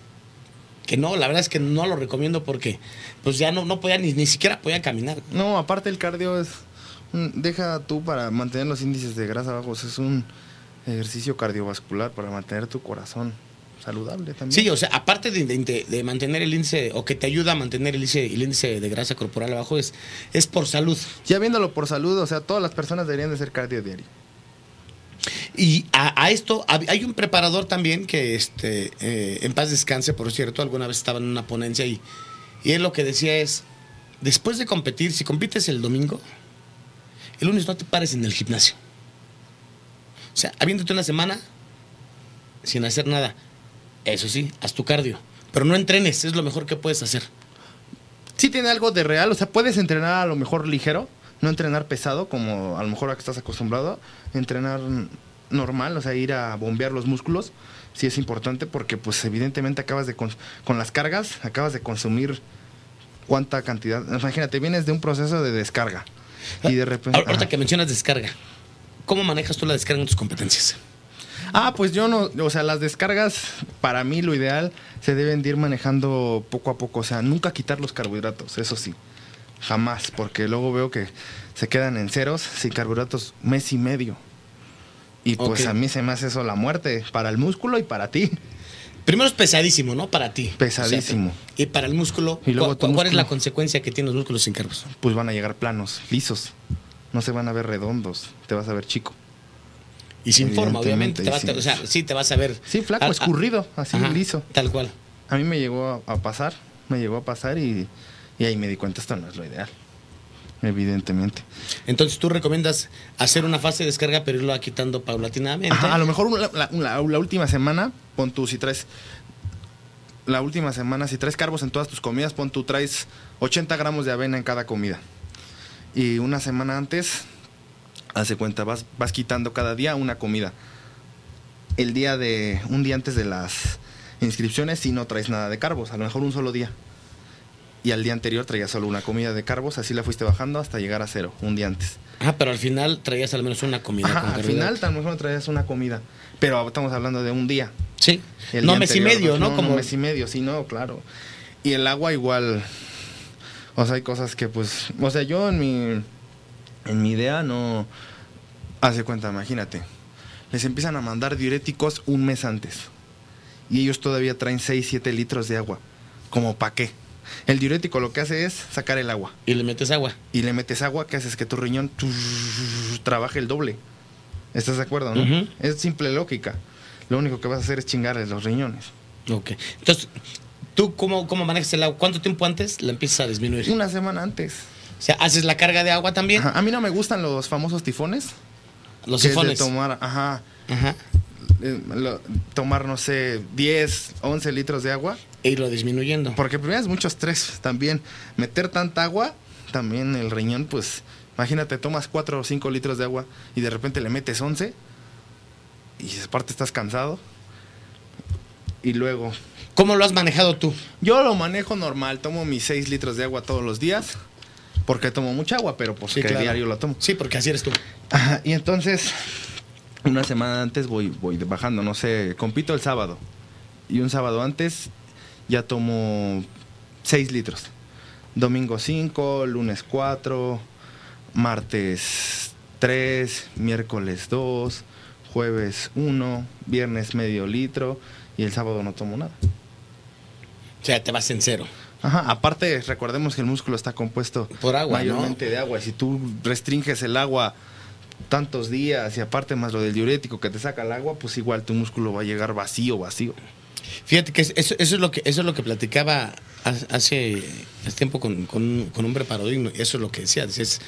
que no, la verdad es que no lo recomiendo porque pues ya no, no podía ni, ni siquiera podía caminar. No, aparte el cardio es, deja tú para mantener los índices de grasa bajos, es un ejercicio cardiovascular para mantener tu corazón saludable también. Sí, o sea, aparte de, de- de mantener el índice, o que te ayuda a mantener el índice, el índice de grasa corporal abajo, es, es por salud. Ya viéndolo por salud, o sea, todas las personas deberían de hacer cardio diario. Y a, a esto hay un preparador también que este eh, en paz descanse, por cierto, alguna vez estaba en una ponencia y, y él lo que decía es, después de competir, si compites el domingo, el lunes no te pares en el gimnasio. O sea, aviéntate una semana sin hacer nada. Eso sí, haz tu cardio. Pero no entrenes, es lo mejor que puedes hacer. Sí tiene algo de real, o sea, puedes entrenar a lo mejor ligero, no entrenar pesado como a lo mejor a que estás acostumbrado, entrenar normal, o sea, ir a bombear los músculos, sí es importante porque pues evidentemente acabas de con, con las cargas, acabas de consumir cuánta cantidad, imagínate, vienes de un proceso de descarga y de repente... Ahorita ajá. que mencionas descarga, ¿cómo manejas tú la descarga en tus competencias? Ah, pues yo no, o sea, las descargas, para mí lo ideal, se deben de ir manejando poco a poco, o sea, nunca quitar los carbohidratos, eso sí, jamás, porque luego veo que se quedan en ceros sin carbohidratos mes y medio. Y pues a mí se me hace eso la muerte, para el músculo y para ti. Primero es pesadísimo, ¿no? Para ti. Pesadísimo. O sea, y para el músculo, Y luego ¿cu- tu cu- ¿cuál es la consecuencia que tienen los músculos sin carbos? Pues van a llegar planos, lisos, no se van a ver redondos, te vas a ver chico. Y sin forma, obviamente. Te vas o sea, sí te vas a ver. Sí, flaco, escurrido, así ajá, liso. Tal cual. A mí me llegó a, a pasar, me llegó a pasar y, y ahí me di cuenta, esto no es lo ideal, evidentemente. Entonces tú recomiendas hacer una fase de descarga, pero irlo quitando paulatinamente. Ajá, a lo mejor una- la, la- la última semana, pon tú, si traes. La última semana, si traes carbos en todas tus comidas, pon tú, traes 80 gramos de avena en cada comida. Y una semana antes, hace cuenta, vas, vas quitando cada día una comida. El día de. Un día antes de las inscripciones, si no traes nada de carbos, a lo mejor un solo día. Y al día anterior traías solo una comida de carbos, así la fuiste bajando hasta llegar a cero, un día antes. Ah, pero al final traías al menos una comida. Ajá, con al final, tal vez no traías una comida. Pero estamos hablando de un día. Sí. El no día mes y medio, ¿no? No, Como mes y medio, sí, no, claro. Y el agua igual. O sea, hay cosas que pues. O sea, yo en mi. En mi idea no. Hace cuenta, imagínate. Les empiezan a mandar diuréticos un mes antes. Y ellos todavía traen 6, 7 litros de agua. ¿Como para qué? El diurético lo que hace es sacar el agua. Y le metes agua. Y le metes agua, que haces que tu riñón trabaje el doble. ¿Estás de acuerdo, no? Es simple lógica. Lo único que vas a hacer es chingarles los riñones. Ok. Entonces, ¿tú cómo, cómo manejas el agua? ¿Cuánto tiempo antes la empiezas a disminuir? Una semana antes. O sea, ¿haces la carga de agua también? Ajá, A mí no me gustan los famosos tifones. Los que es de sifones. tomar, ajá, Ajá. eh, lo- tomar, no sé, 10, 11 litros de agua. E irlo disminuyendo. Porque primero es mucho estrés también. Meter tanta agua, también el riñón, pues, imagínate, tomas 4 o 5 litros de agua y de repente le metes 11 y aparte estás cansado. Y luego, ¿Cómo lo has manejado tú? yo lo manejo normal, tomo mis 6 litros de agua todos los días. Porque tomo mucha agua, pero pues Sí, que claro. diario la tomo. Sí, porque así eres tú. Ajá, y entonces, una semana antes voy, voy bajando, no sé, compito el sábado. Y un sábado antes ya tomo 6 litros. Domingo 5, lunes 4, martes 3, miércoles 2, jueves 1, viernes medio litro y el sábado no tomo nada. O sea, te vas en cero. Ajá, aparte recordemos que el músculo está compuesto Por agua, ¿no? mayormente de agua. Si tú restringes el agua tantos días y aparte más lo del diurético que te saca el agua, pues igual tu músculo va a llegar vacío, vacío. Fíjate que eso, eso es lo que eso es lo que platicaba hace, hace tiempo con, con- con un preparador y eso es lo que decía. Es, es-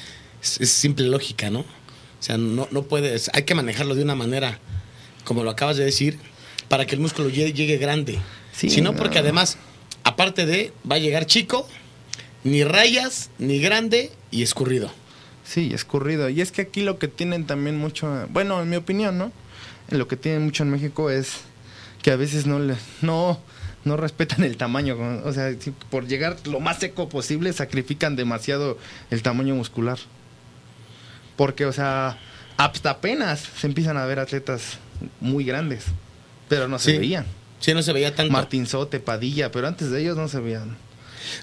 es simple lógica, ¿no? O sea, no, no puedes, hay que manejarlo de una manera, como lo acabas de decir, para que el músculo llegue, llegue grande. Sí, si no, no. porque además, aparte de, va a llegar chico, ni rayas, ni grande y escurrido. Sí, escurrido. Y es que aquí lo que tienen también mucho, bueno, en mi opinión, ¿no? Lo que tienen mucho en México es que a veces no no, no respetan el tamaño. O sea, por llegar lo más seco posible sacrifican demasiado el tamaño muscular. Porque, o sea, hasta apenas se empiezan a ver atletas muy grandes. Pero no se Sí. veían. Sí, no se veía tanto. Martín Sote, Padilla, pero antes de ellos no se veían.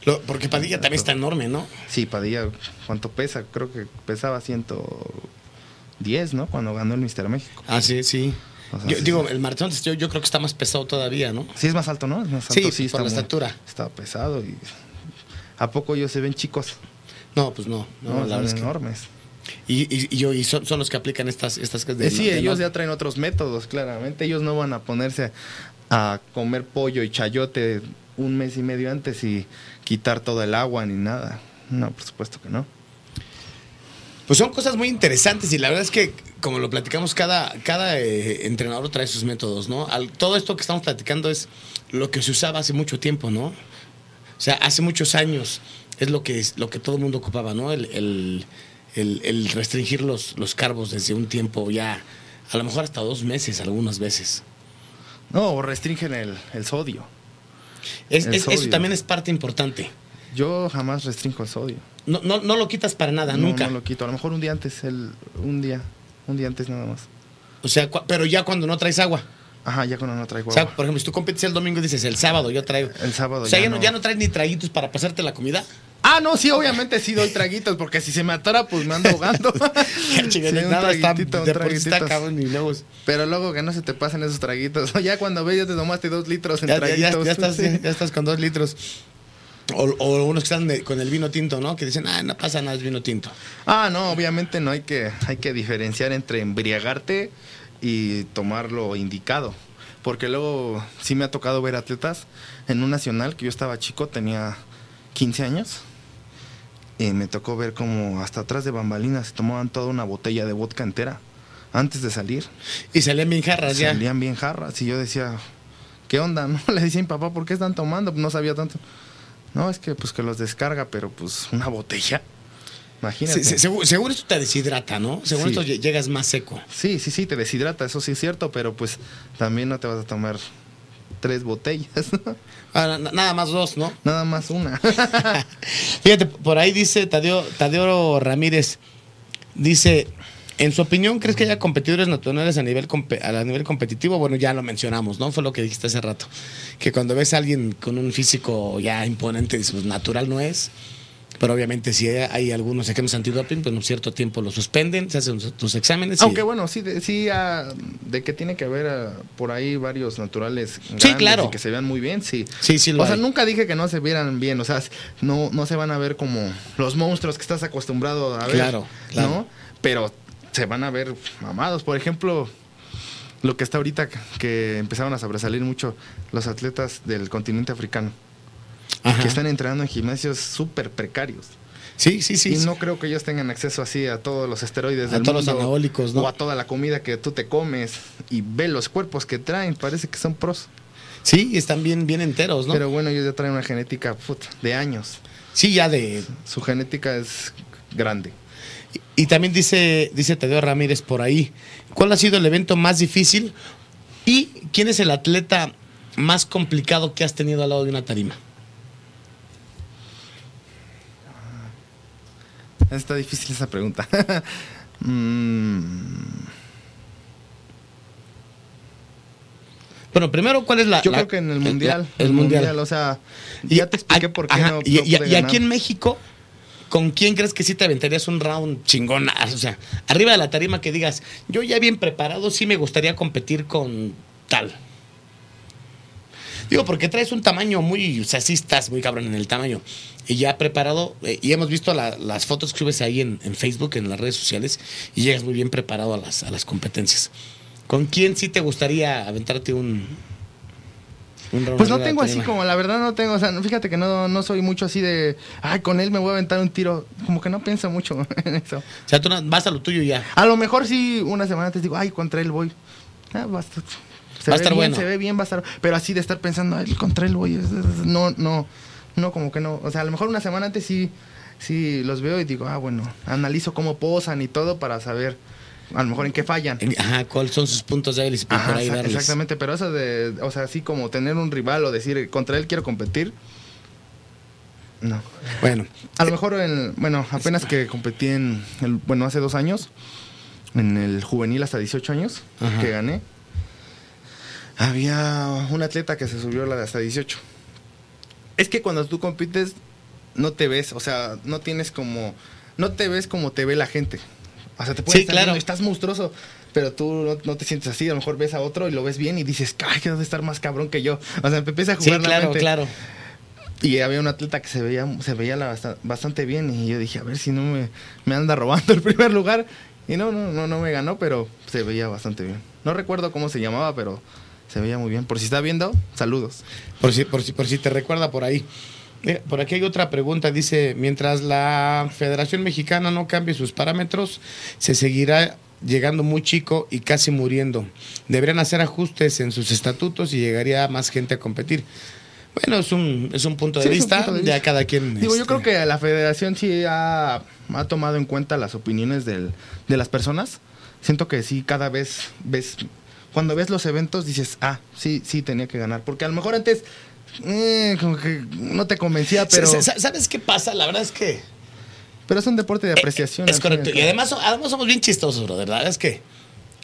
Lo- porque Padilla también está enorme, ¿no? Sí, Padilla, ¿cuánto pesa? Creo que pesaba 110, ¿no? Cuando ganó el Mister México. Ah, sí, sí. O sea, yo, sí, digo, sí. el maratón yo, yo creo que está más pesado todavía, ¿no? Sí, es más alto, ¿no? Es más Sí, alto, por la muy- estatura. Está pesado y... ¿A poco ellos se ven chicos? No, pues no. no, No, la son es que- enormes. Y, y, y y son, son los que aplican estas, estas de Eh, sí, de ellos no- ya traen otros métodos, claramente. Ellos no van a ponerse a comer pollo y chayote un mes y medio antes y quitar todo el agua ni nada. No, por supuesto que no. Pues son cosas muy interesantes y la verdad es que, como lo platicamos, cada, cada eh, entrenador trae sus métodos, ¿no? Al- todo esto que estamos platicando es lo que se usaba hace mucho tiempo, ¿no? O sea, hace muchos años es lo que, es, lo que todo el mundo ocupaba, ¿no? El, el- el- el restringir los, los carbos desde un tiempo ya, a lo mejor hasta dos meses algunas veces. No, o restringen el, el sodio. Es- es- eso sodio. también es parte importante. Yo jamás restringo el sodio. No, no, no lo quitas para nada, no, nunca. No lo quito. A lo mejor un día antes, el, un día. Un día antes nada más. O sea, pero ya cuando no traes agua. Ajá, ya cuando no traigo O sea, agua. por ejemplo, si tú compites el domingo y dices el sábado yo traigo. El sábado O sea, ya ya, no, ya no traes ni traguitos para pasarte la comida. Ah, no, sí, obviamente sí doy traguitos, porque si se me atora, pues me ando ahogando. Sí, nada, está, está cabrón y luego. Pero luego que no se te pasen esos traguitos. Ya cuando ves, ya te tomaste dos litros en Ya, ya- ya- traguitos. ya estás, ya estás con dos litros. O, o unos que están de- con el vino tinto, ¿no? Que dicen, ah, no pasa nada, es vino tinto. Ah, no, obviamente no hay que, hay que diferenciar entre embriagarte y tomar lo indicado. Porque luego sí me ha tocado ver atletas en un nacional que yo estaba chico, tenía 15 años. Y me tocó ver como hasta atrás de bambalinas se tomaban toda una botella de vodka entera antes de salir. Y salían bien jarras ya. Salían bien jarras y yo decía, ¿qué onda? No le decía a mi papá, ¿por qué están tomando? No sabía tanto. No, es que pues que los descarga, pero pues una botella. Imagínate. Según, según esto te deshidrata, ¿no? Según Sí. esto lle- llegas más seco. Sí, sí, sí, te deshidrata, eso sí es cierto, pero pues también no te vas a tomar tres botellas, Ah, na- nada más dos, ¿no? nada más una. Fíjate, por ahí dice Tadeo, Tadeo Ramírez, dice, en su opinión, ¿crees que haya competidores naturales a nivel, a nivel competitivo? Bueno, ya lo mencionamos, ¿no? Fue lo que dijiste hace rato. Que cuando ves a alguien con un físico ya imponente, dices, pues natural no es. Pero obviamente si hay, hay algunos esquemas antidoping, pues en un cierto tiempo lo suspenden, se hacen tus exámenes. y- Aunque bueno, sí, de, sí ah, de que tiene que haber ah, por ahí varios naturales Sí, claro. y que se vean muy bien, sí. Sí, sí lo O sea, hay. nunca dije que no se vieran bien, o sea, no, no se van a ver como los monstruos que estás acostumbrado a ver. Claro, claro. ¿no? Pero se van a ver mamados. Por ejemplo, lo que está ahorita que- empezaron a sobresalir mucho los atletas del continente africano, Ajá. que están entrenando en gimnasios súper precarios. Sí, sí, sí. y sí. no creo que ellos tengan acceso así a todos los esteroides A del todos los anabólicos, ¿no? O a toda la comida que tú te comes y ve los cuerpos que traen, parece que son pros. Sí, están bien, bien enteros, ¿no? Pero bueno, ellos ya traen una genética puta, de años. sí, ya de, Su genética es grande. Y, también dice, dice Tadeo Ramírez por ahí, ¿cuál ha sido el evento más difícil y quién es el atleta más complicado que has tenido al lado de una tarima? Está difícil esa pregunta. Mm, Bueno, primero, ¿cuál es la...? yo la- creo que en el mundial. la- el, mundial. O sea, Y- ya te expliqué a- por qué ajá, no, y, no y- pude y aquí en México, ¿con quién crees que sí te aventarías un round chingón? O sea, arriba de la tarima que digas, yo ya bien preparado, sí me gustaría competir con tal. Digo, porque traes un tamaño muy, o sea, sí estás muy cabrón en el tamaño. Y ya preparado, eh, y hemos visto la- las fotos que subes ahí en, Facebook, en las redes sociales, y llegas muy bien preparado a las, a las competencias. ¿Con quién sí te gustaría aventarte un, Pues no tengo así como, la verdad no tengo, o sea, fíjate que no, no soy mucho así de, ay, con él me voy a aventar un tiro, como que no pienso mucho en eso. O sea, tú no- vas a lo tuyo ya. A lo mejor sí, una semana te digo, ay, contra él voy. Ah, va a estar, se Va a estar bien, bueno. Se ve bien, va a estar. Pero así de estar pensando, ay, contra él voy. No, no, no, como que no. O sea, a lo mejor una semana antes sí, sí los veo y digo, ah, bueno, analizo cómo posan y todo para saber a lo mejor en qué fallan. Ajá, ¿cuáles son sus puntos débiles y por Ajá, ahí exa- darles? exactamente, pero eso de, o sea, así como tener un rival o decir, contra él quiero competir. No. Bueno, A lo mejor, en, bueno, apenas que competí en, el, bueno, hace dos años, en el juvenil hasta 18 años, Ajá. que gané, había un atleta que se subió a la de hasta 18. Es que cuando tú compites, no te ves, o sea, no tienes como, no te ves como te ve la gente. O sea, te puedes Sí, estar claro. viendo, estás monstruoso, pero tú no, no te sientes así. A lo mejor ves a otro y lo ves bien y dices, ay, que debe estar más cabrón que yo. O sea, empieza a sí, jugar la claro, mente. claro. Y había un atleta que se veía, se veía la basta- bastante bien y yo dije, a ver si no me, me anda robando el primer lugar. Y no, no, no, no me ganó, pero se veía bastante bien. No recuerdo cómo se llamaba, pero se veía muy bien. Por si está viendo, saludos. Por si, por si, por si te recuerda por ahí. Por aquí hay otra pregunta, dice, mientras la Federación Mexicana no cambie sus parámetros, se seguirá llegando muy chico y casi muriendo. Deberían hacer ajustes en sus estatutos y llegaría más gente a competir. Bueno, es un, es un punto de, Sí, vista, punto de ya vista. cada quien... Digo, yo este, creo que la federación sí ha, ha tomado en cuenta las opiniones del- de las personas. Siento que sí, cada vez ves, cuando ves los eventos dices, ah, sí, sí tenía que ganar. Porque a lo mejor antes, eh, como que no te convencía, pero, sa- sa- ¿Sabes qué pasa? La verdad es que... pero es un deporte de apreciación. Es al fin y al correcto. Y además, además somos bien chistosos, bro. Verdad es que,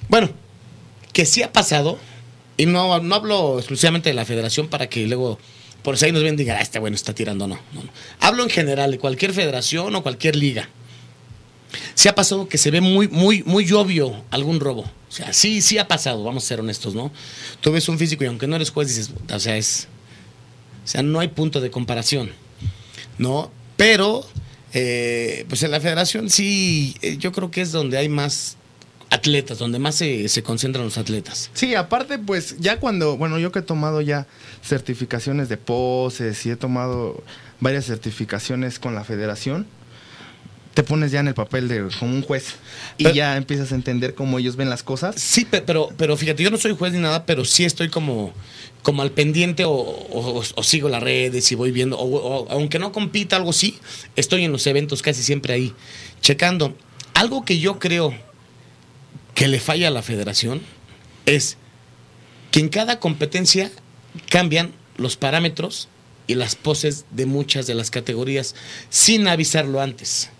bueno, que sí ha pasado, y no, no hablo exclusivamente de la federación para que luego, por si ahí nos ven, digan, ah, este bueno está tirando. No, no, no. Hablo en general de cualquier federación o cualquier liga. Sí ha pasado que se ve muy, muy, muy obvio algún robo. O sea, sí, sí ha pasado, vamos a ser honestos, ¿no? Tú ves un físico y aunque no eres juez, dices, "Puta, o sea, es. O sea, no hay punto de comparación. ¿no? Pero, eh, pues en la federación sí, eh, yo creo que es donde hay más atletas, donde más se, se concentran los atletas. Sí, aparte, pues ya cuando, bueno, yo que he tomado ya certificaciones de poses y he tomado varias certificaciones con la federación, te pones ya en el papel de como un juez y Pero- ya empiezas a entender cómo ellos ven las cosas. Sí, pe- pero, pero fíjate, yo no soy juez ni nada, pero sí estoy como, como al pendiente o, o- o sigo las redes y voy viendo, o, o- aunque no compita algo sí, estoy en los eventos casi siempre ahí, checando. Algo que yo creo que le falla a la federación es que en cada competencia cambian los parámetros y las poses de muchas de las categorías sin avisarlo antes.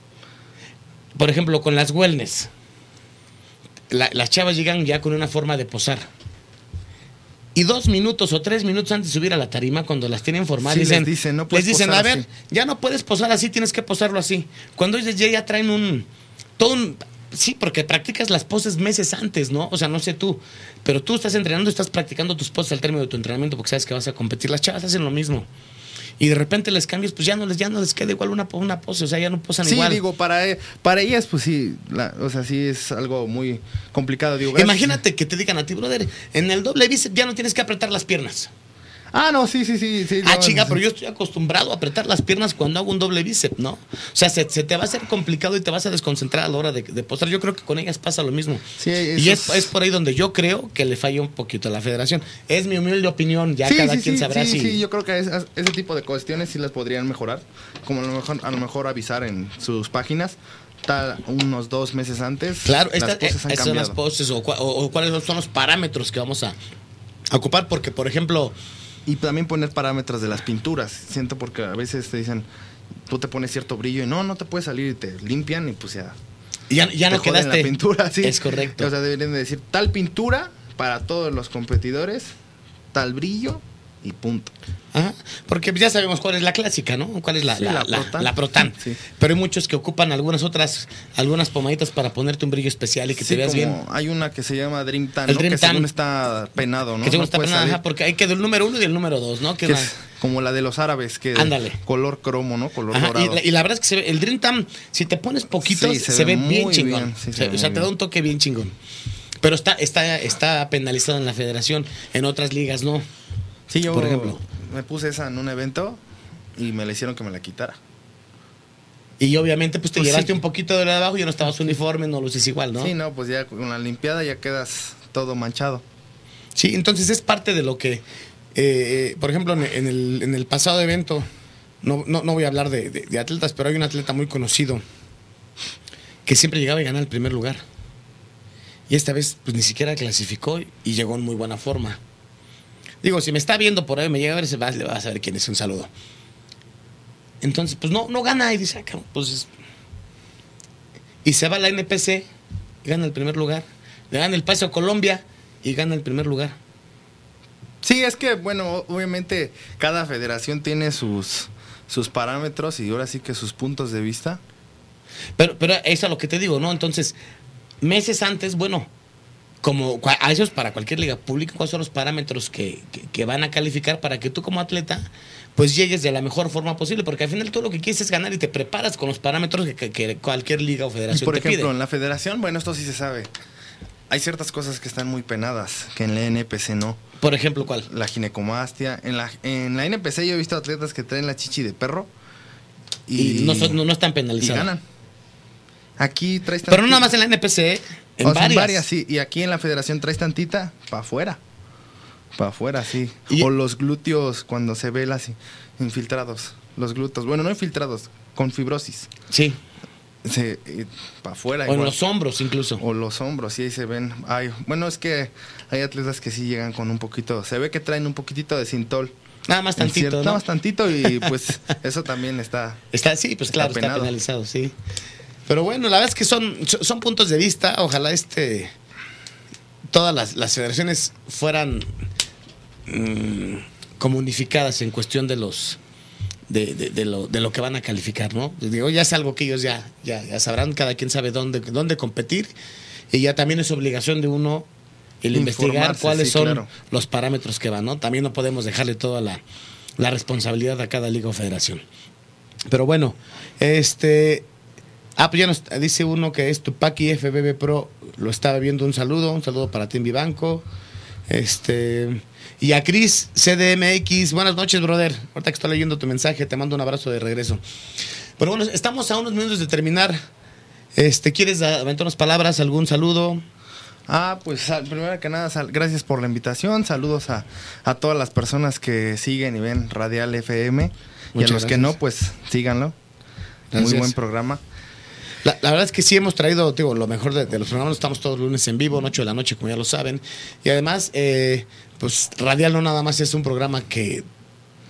Por ejemplo, con las wellness la- las chavas llegan ya con una forma de posar. Y dos minutos o tres minutos antes de subir a la tarima, cuando las tienen formadas, Sí, les dicen, dicen, no les dicen, a ver, así". ya no puedes posar así, tienes que posarlo así. Cuando ellos ya, ya traen un, todo un, sí, porque practicas las poses meses antes, ¿no? O sea, no sé tú, pero tú estás entrenando, estás practicando tus poses al término de tu entrenamiento porque sabes que vas a competir. Las chavas hacen lo mismo. Y de repente les cambias, pues ya no les, ya no les queda igual una, una pose, o sea, ya no posan Sí, igual. digo, para, e- para ellas, pues sí, la- o sea, sí es algo muy complicado. Digo, Imagínate que te digan a ti, brother, en el doble bíceps ya no tienes que apretar las piernas. Ah, no, sí, sí, sí. sí Ah, no, chica, sí. pero yo estoy acostumbrado a apretar las piernas cuando hago un doble bíceps, ¿no? O sea, se, se te va a hacer complicado y te vas a desconcentrar a la hora de, de. Yo creo que con ellas pasa lo mismo. Sí, y es, es por ahí donde yo creo que le falla un poquito a la federación. Es mi humilde opinión, ya Sí, cada sí, quien sí, sabrá sí, si... sí, yo creo que es- ese tipo de cuestiones sí las podrían mejorar. Como a lo mejor, a lo mejor avisar en sus páginas, tal, unos dos meses antes. Claro, estas estas son las cambiado. poses o, o- o cuáles son los parámetros que vamos a ocupar, porque, por ejemplo... Y también poner parámetros de las pinturas. Siento porque a veces te dicen, tú te pones cierto brillo y no, no te puede salir y te limpian y pues ya. Ya, ya te no quedaste... la pintura, sí. Es correcto. O sea, deberían de decir tal pintura para todos los competidores, tal brillo y punto. Ajá, porque ya sabemos cuál es la clásica, ¿no? ¿Cuál es la, Sí, la, la Protan. la Protan. Sí. Pero hay muchos que ocupan algunas otras, algunas pomaditas para ponerte un brillo especial y que Sí, te veas como bien. Hay una que se llama Dream Tan, El ¿no? Dream que Tan. según está penado, ¿no? que No nada, salir. ajá, porque hay que del número uno y del número dos, ¿no? Que Que es como la de los árabes, que Ándale. color cromo, ¿no? Color Ajá, y, dorado. la, y la verdad es que se ve- el Dream Tam, si te pones poquito, Sí, se, se ve, ve bien chingón. bien, sí, se Se- ve o sea, te da un toque bien chingón. Pero está, está, está penalizado en la federación, en otras ligas no. Sí, yo por ejemplo. me puse esa en un evento y me le hicieron que me la quitara. Y obviamente pues te Pues llevaste sí. un poquito de la de abajo y ya no estabas uniforme, no luces igual, ¿no? Sí, no, pues ya con la limpiada ya quedas todo manchado. Sí, entonces es parte de lo que, eh, por ejemplo, en en el, en el pasado evento, no, no, no voy a hablar de, de- de atletas, pero hay un atleta muy conocido que siempre llegaba y ganaba el primer lugar. Y esta vez pues ni siquiera clasificó y llegó en muy buena forma. Digo, si me está viendo por ahí, me llega a ver, se va, le va a saber quién es, un saludo. Entonces, pues no, no gana y dice, ah, pues... es- Y se va a la NPC, y gana el primer lugar. Le gana el paso a Colombia y gana el primer lugar. Sí, es que, bueno, obviamente cada federación tiene sus, sus parámetros y ahora sí que sus puntos de vista. Pero, pero eso es a lo que te digo, ¿no? Entonces, meses antes, bueno, como a eso es para cualquier liga pública, cuáles son los parámetros que, que- que van a calificar para que tú como atleta pues llegues de la mejor forma posible, porque al final todo lo que quieres es ganar y te preparas con los parámetros que, cualquier liga o Y federación por te ejemplo, pide. en la federación, bueno, esto sí se sabe. hay ciertas cosas que están muy penadas, que en la NPC no. Por ejemplo, ¿cuál? La ginecomastia. En la, en la NPC yo he visto atletas que traen la chichi de perro. Y, no, son- no, no están y penalizados. ganan. Aquí traes Pero no nada más en la NPC, ¿eh? En o sea, varias. sí. Y aquí en la federación traes tantita para afuera. Para afuera, sí. Y- O los glúteos cuando se ve las infiltrados. Los glúteos. Bueno, no infiltrados, con fibrosis. Sí. para afuera. O en los hombros incluso. O los hombros, sí, ahí se ven. Ay, bueno, es que hay atletas que sí llegan con un poquito. Se ve que traen un poquitito de sintol. Nada más En tantito. Nada más tantito y pues eso también está. Está, sí, pues Está claro, está penado. penalizado, sí. Pero bueno, la verdad es que son, son- puntos de vista. Ojalá este todas las, las federaciones fueran mm, como unificadas en cuestión de los de, de- de lo, de lo que van a calificar, ¿no? Digo, ya es algo que ellos ya, ya, ya sabrán, cada quien sabe dónde, dónde competir, y ya también es obligación de uno el investigar cuáles sí, son claro. los parámetros que van, ¿no? También no podemos dejarle toda la, la responsabilidad a cada liga o federación. Pero bueno, este. Ah, pues ya nos dice uno que es Tupaki FBB Pro. Lo estaba viendo. Un saludo. Un saludo para ti en Vivanco. Este. Y a Cris CDMX. Buenas noches, brother. Ahorita que estoy leyendo tu mensaje, te mando un abrazo de regreso. Pero bueno, estamos a unos minutos de terminar. Este, ¿quieres aventar unas palabras? ¿Algún saludo? Ah, pues sal- primero que nada, gracias por la invitación. Saludos a, a todas las personas que siguen y ven Radial FM. y a Muchas los que no, pues síganlo. Gracias. Muy buen programa. La, verdad es que sí hemos traído, digo, lo mejor de, los programas. Estamos todos lunes en vivo, 8 de la noche, como ya lo saben. Y además, eh, pues Radial no nada más es un programa que,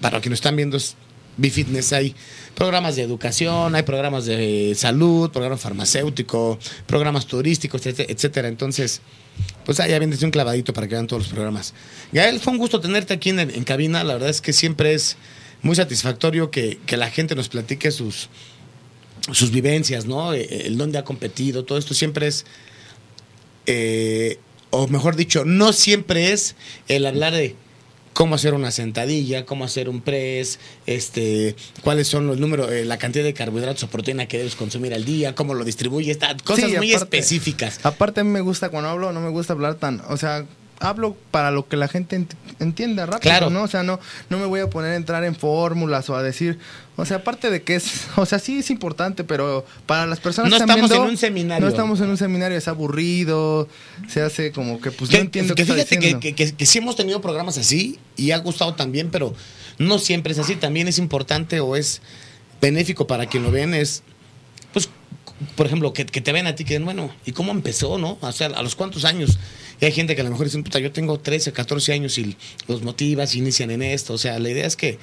para quienes están viendo, es B-Fitness. Hay programas de educación, hay programas de salud, programa farmacéutico, programas turísticos, etc- etcétera. Entonces, pues ahí ya viene un clavadito para que vean todos los programas. Gael, fue un gusto tenerte aquí en, en cabina. La verdad es que siempre es muy satisfactorio que, que la gente nos platique sus sus vivencias, ¿no? Eh, El dónde ha competido, todo esto siempre es, eh, o mejor dicho, no siempre es el hablar de cómo hacer una sentadilla, cómo hacer un press, este, cuáles son los números, eh, la cantidad de carbohidratos o proteína que debes consumir al día, cómo lo distribuyes, cosas Sí, muy específicas. Aparte a mí me gusta cuando hablo, no me gusta hablar tan, o sea, hablo para lo que la gente ent- entienda rápido, Claro. ¿no? O sea, no no me voy a poner a entrar en fórmulas o a decir, o sea, aparte de que es, o sea, sí es importante, pero para las personas No que estamos viendo, en un seminario. No estamos en un seminario, es aburrido, se hace como que pues que, no entiendo que qué está fíjate que, diciendo. que, que- que sí hemos tenido programas así y ha gustado también, pero no siempre es así. También es importante o es benéfico para quien lo ven, es, por ejemplo, que, que te ven a ti, que bueno, ¿y cómo empezó, no? O sea, ¿a los cuántos años? Y hay gente que a lo mejor dice, puta, yo tengo 13, 14 años y los motivas, inician en esto. O sea, la idea es que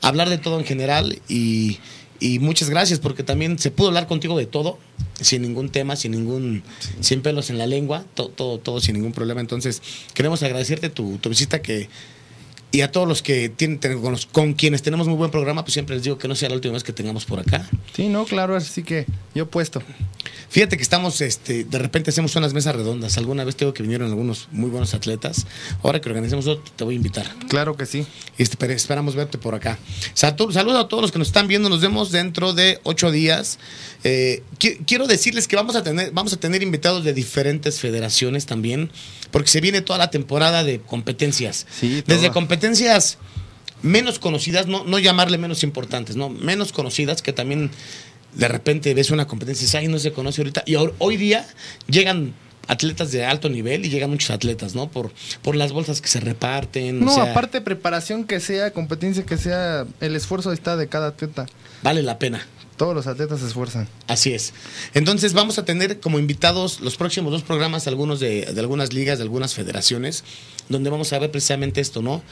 hablar de todo en general y, y muchas gracias porque también se pudo hablar contigo de todo, sin ningún tema, sin ningún, sin pelos en la lengua, todo, todo, todo sin ningún problema. Entonces, queremos agradecerte tu, tu visita que y a todos los que tienen, con, los- con quienes tenemos muy buen programa, pues siempre les digo que no sea la última vez que tengamos por acá. Sí, no, claro, así que yo puesto. Fíjate que estamos, este, de repente hacemos unas mesas redondas. Alguna vez tengo que vinieron algunos muy buenos atletas. Ahora que organicemos otro, te voy a invitar. Claro que sí. Este, esperamos verte por acá. Saludos a todos los que nos están viendo. Nos vemos dentro de ocho días. Eh, qui- quiero decirles que vamos a tener, vamos a tener invitados de diferentes federaciones también, porque se viene toda la temporada de competencias. Sí. Desde competencias menos conocidas, no, no llamarle menos importantes, no, menos conocidas que también de repente ves una competencia y dices, ay, no se conoce ahorita. Y ahor- hoy día llegan atletas de alto nivel y llegan muchos atletas, ¿no? Por, por las bolsas que se reparten. o No, sea, aparte preparación que sea, competencia que sea, el esfuerzo está de cada atleta. Vale la pena. Todos los atletas se esfuerzan. Así es. Entonces vamos a tener como invitados los próximos dos programas, algunos de, de algunas ligas, de algunas federaciones, donde vamos a ver precisamente esto, ¿no?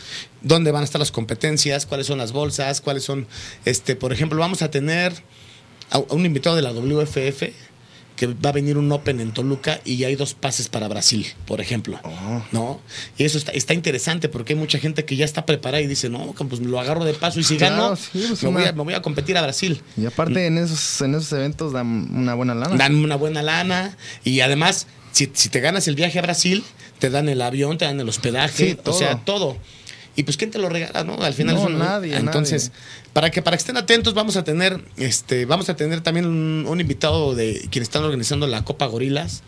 ¿Dónde van a estar las competencias? ¿Cuáles son las bolsas? ¿Cuáles son, este, por ejemplo, vamos a tener a, a un invitado de la WFF que va a venir un Open en Toluca y hay dos pases para Brasil, por ejemplo. Oh. ¿No? Y eso está, está interesante porque hay mucha gente que ya está preparada y dice, no, pues lo agarro de paso y si Claro, gano, sí, pues me, voy a, me voy a competir a Brasil. Y aparte en esos en esos eventos dan una buena lana. dan una buena lana y además si, si te ganas el viaje a Brasil te dan el avión te dan el hospedaje Sí, o sea todo y pues quién te lo regala no al final No, es un- nadie, entonces nadie. para que para que estén atentos vamos a tener este vamos a tener también un, un invitado de quienes están organizando la Copa Gorilas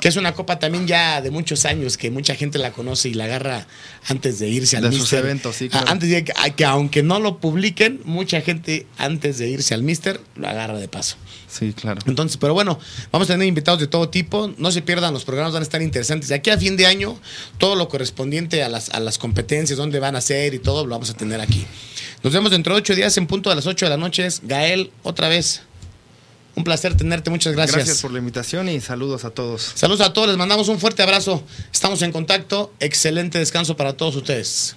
que es una copa también ya de muchos años, que mucha gente la conoce y la agarra antes de irse al De sus eventos, sí, Ah, claro. Antes de que, aunque no lo publiquen, mucha gente antes de irse al Mister lo agarra de paso. Sí, claro. Entonces, pero bueno, vamos a tener invitados de todo tipo. No se pierdan, los programas van a estar interesantes. De aquí a fin de año, todo lo correspondiente a las, a las competencias, dónde van a ser y todo, lo vamos a tener aquí. Nos vemos dentro de ocho días en punto a las 8 de la noche. Gael, otra vez. Un placer tenerte, muchas gracias. Gracias por la invitación y saludos a todos. Saludos a todos, les mandamos un fuerte abrazo. Estamos en contacto. Excelente descanso para todos ustedes.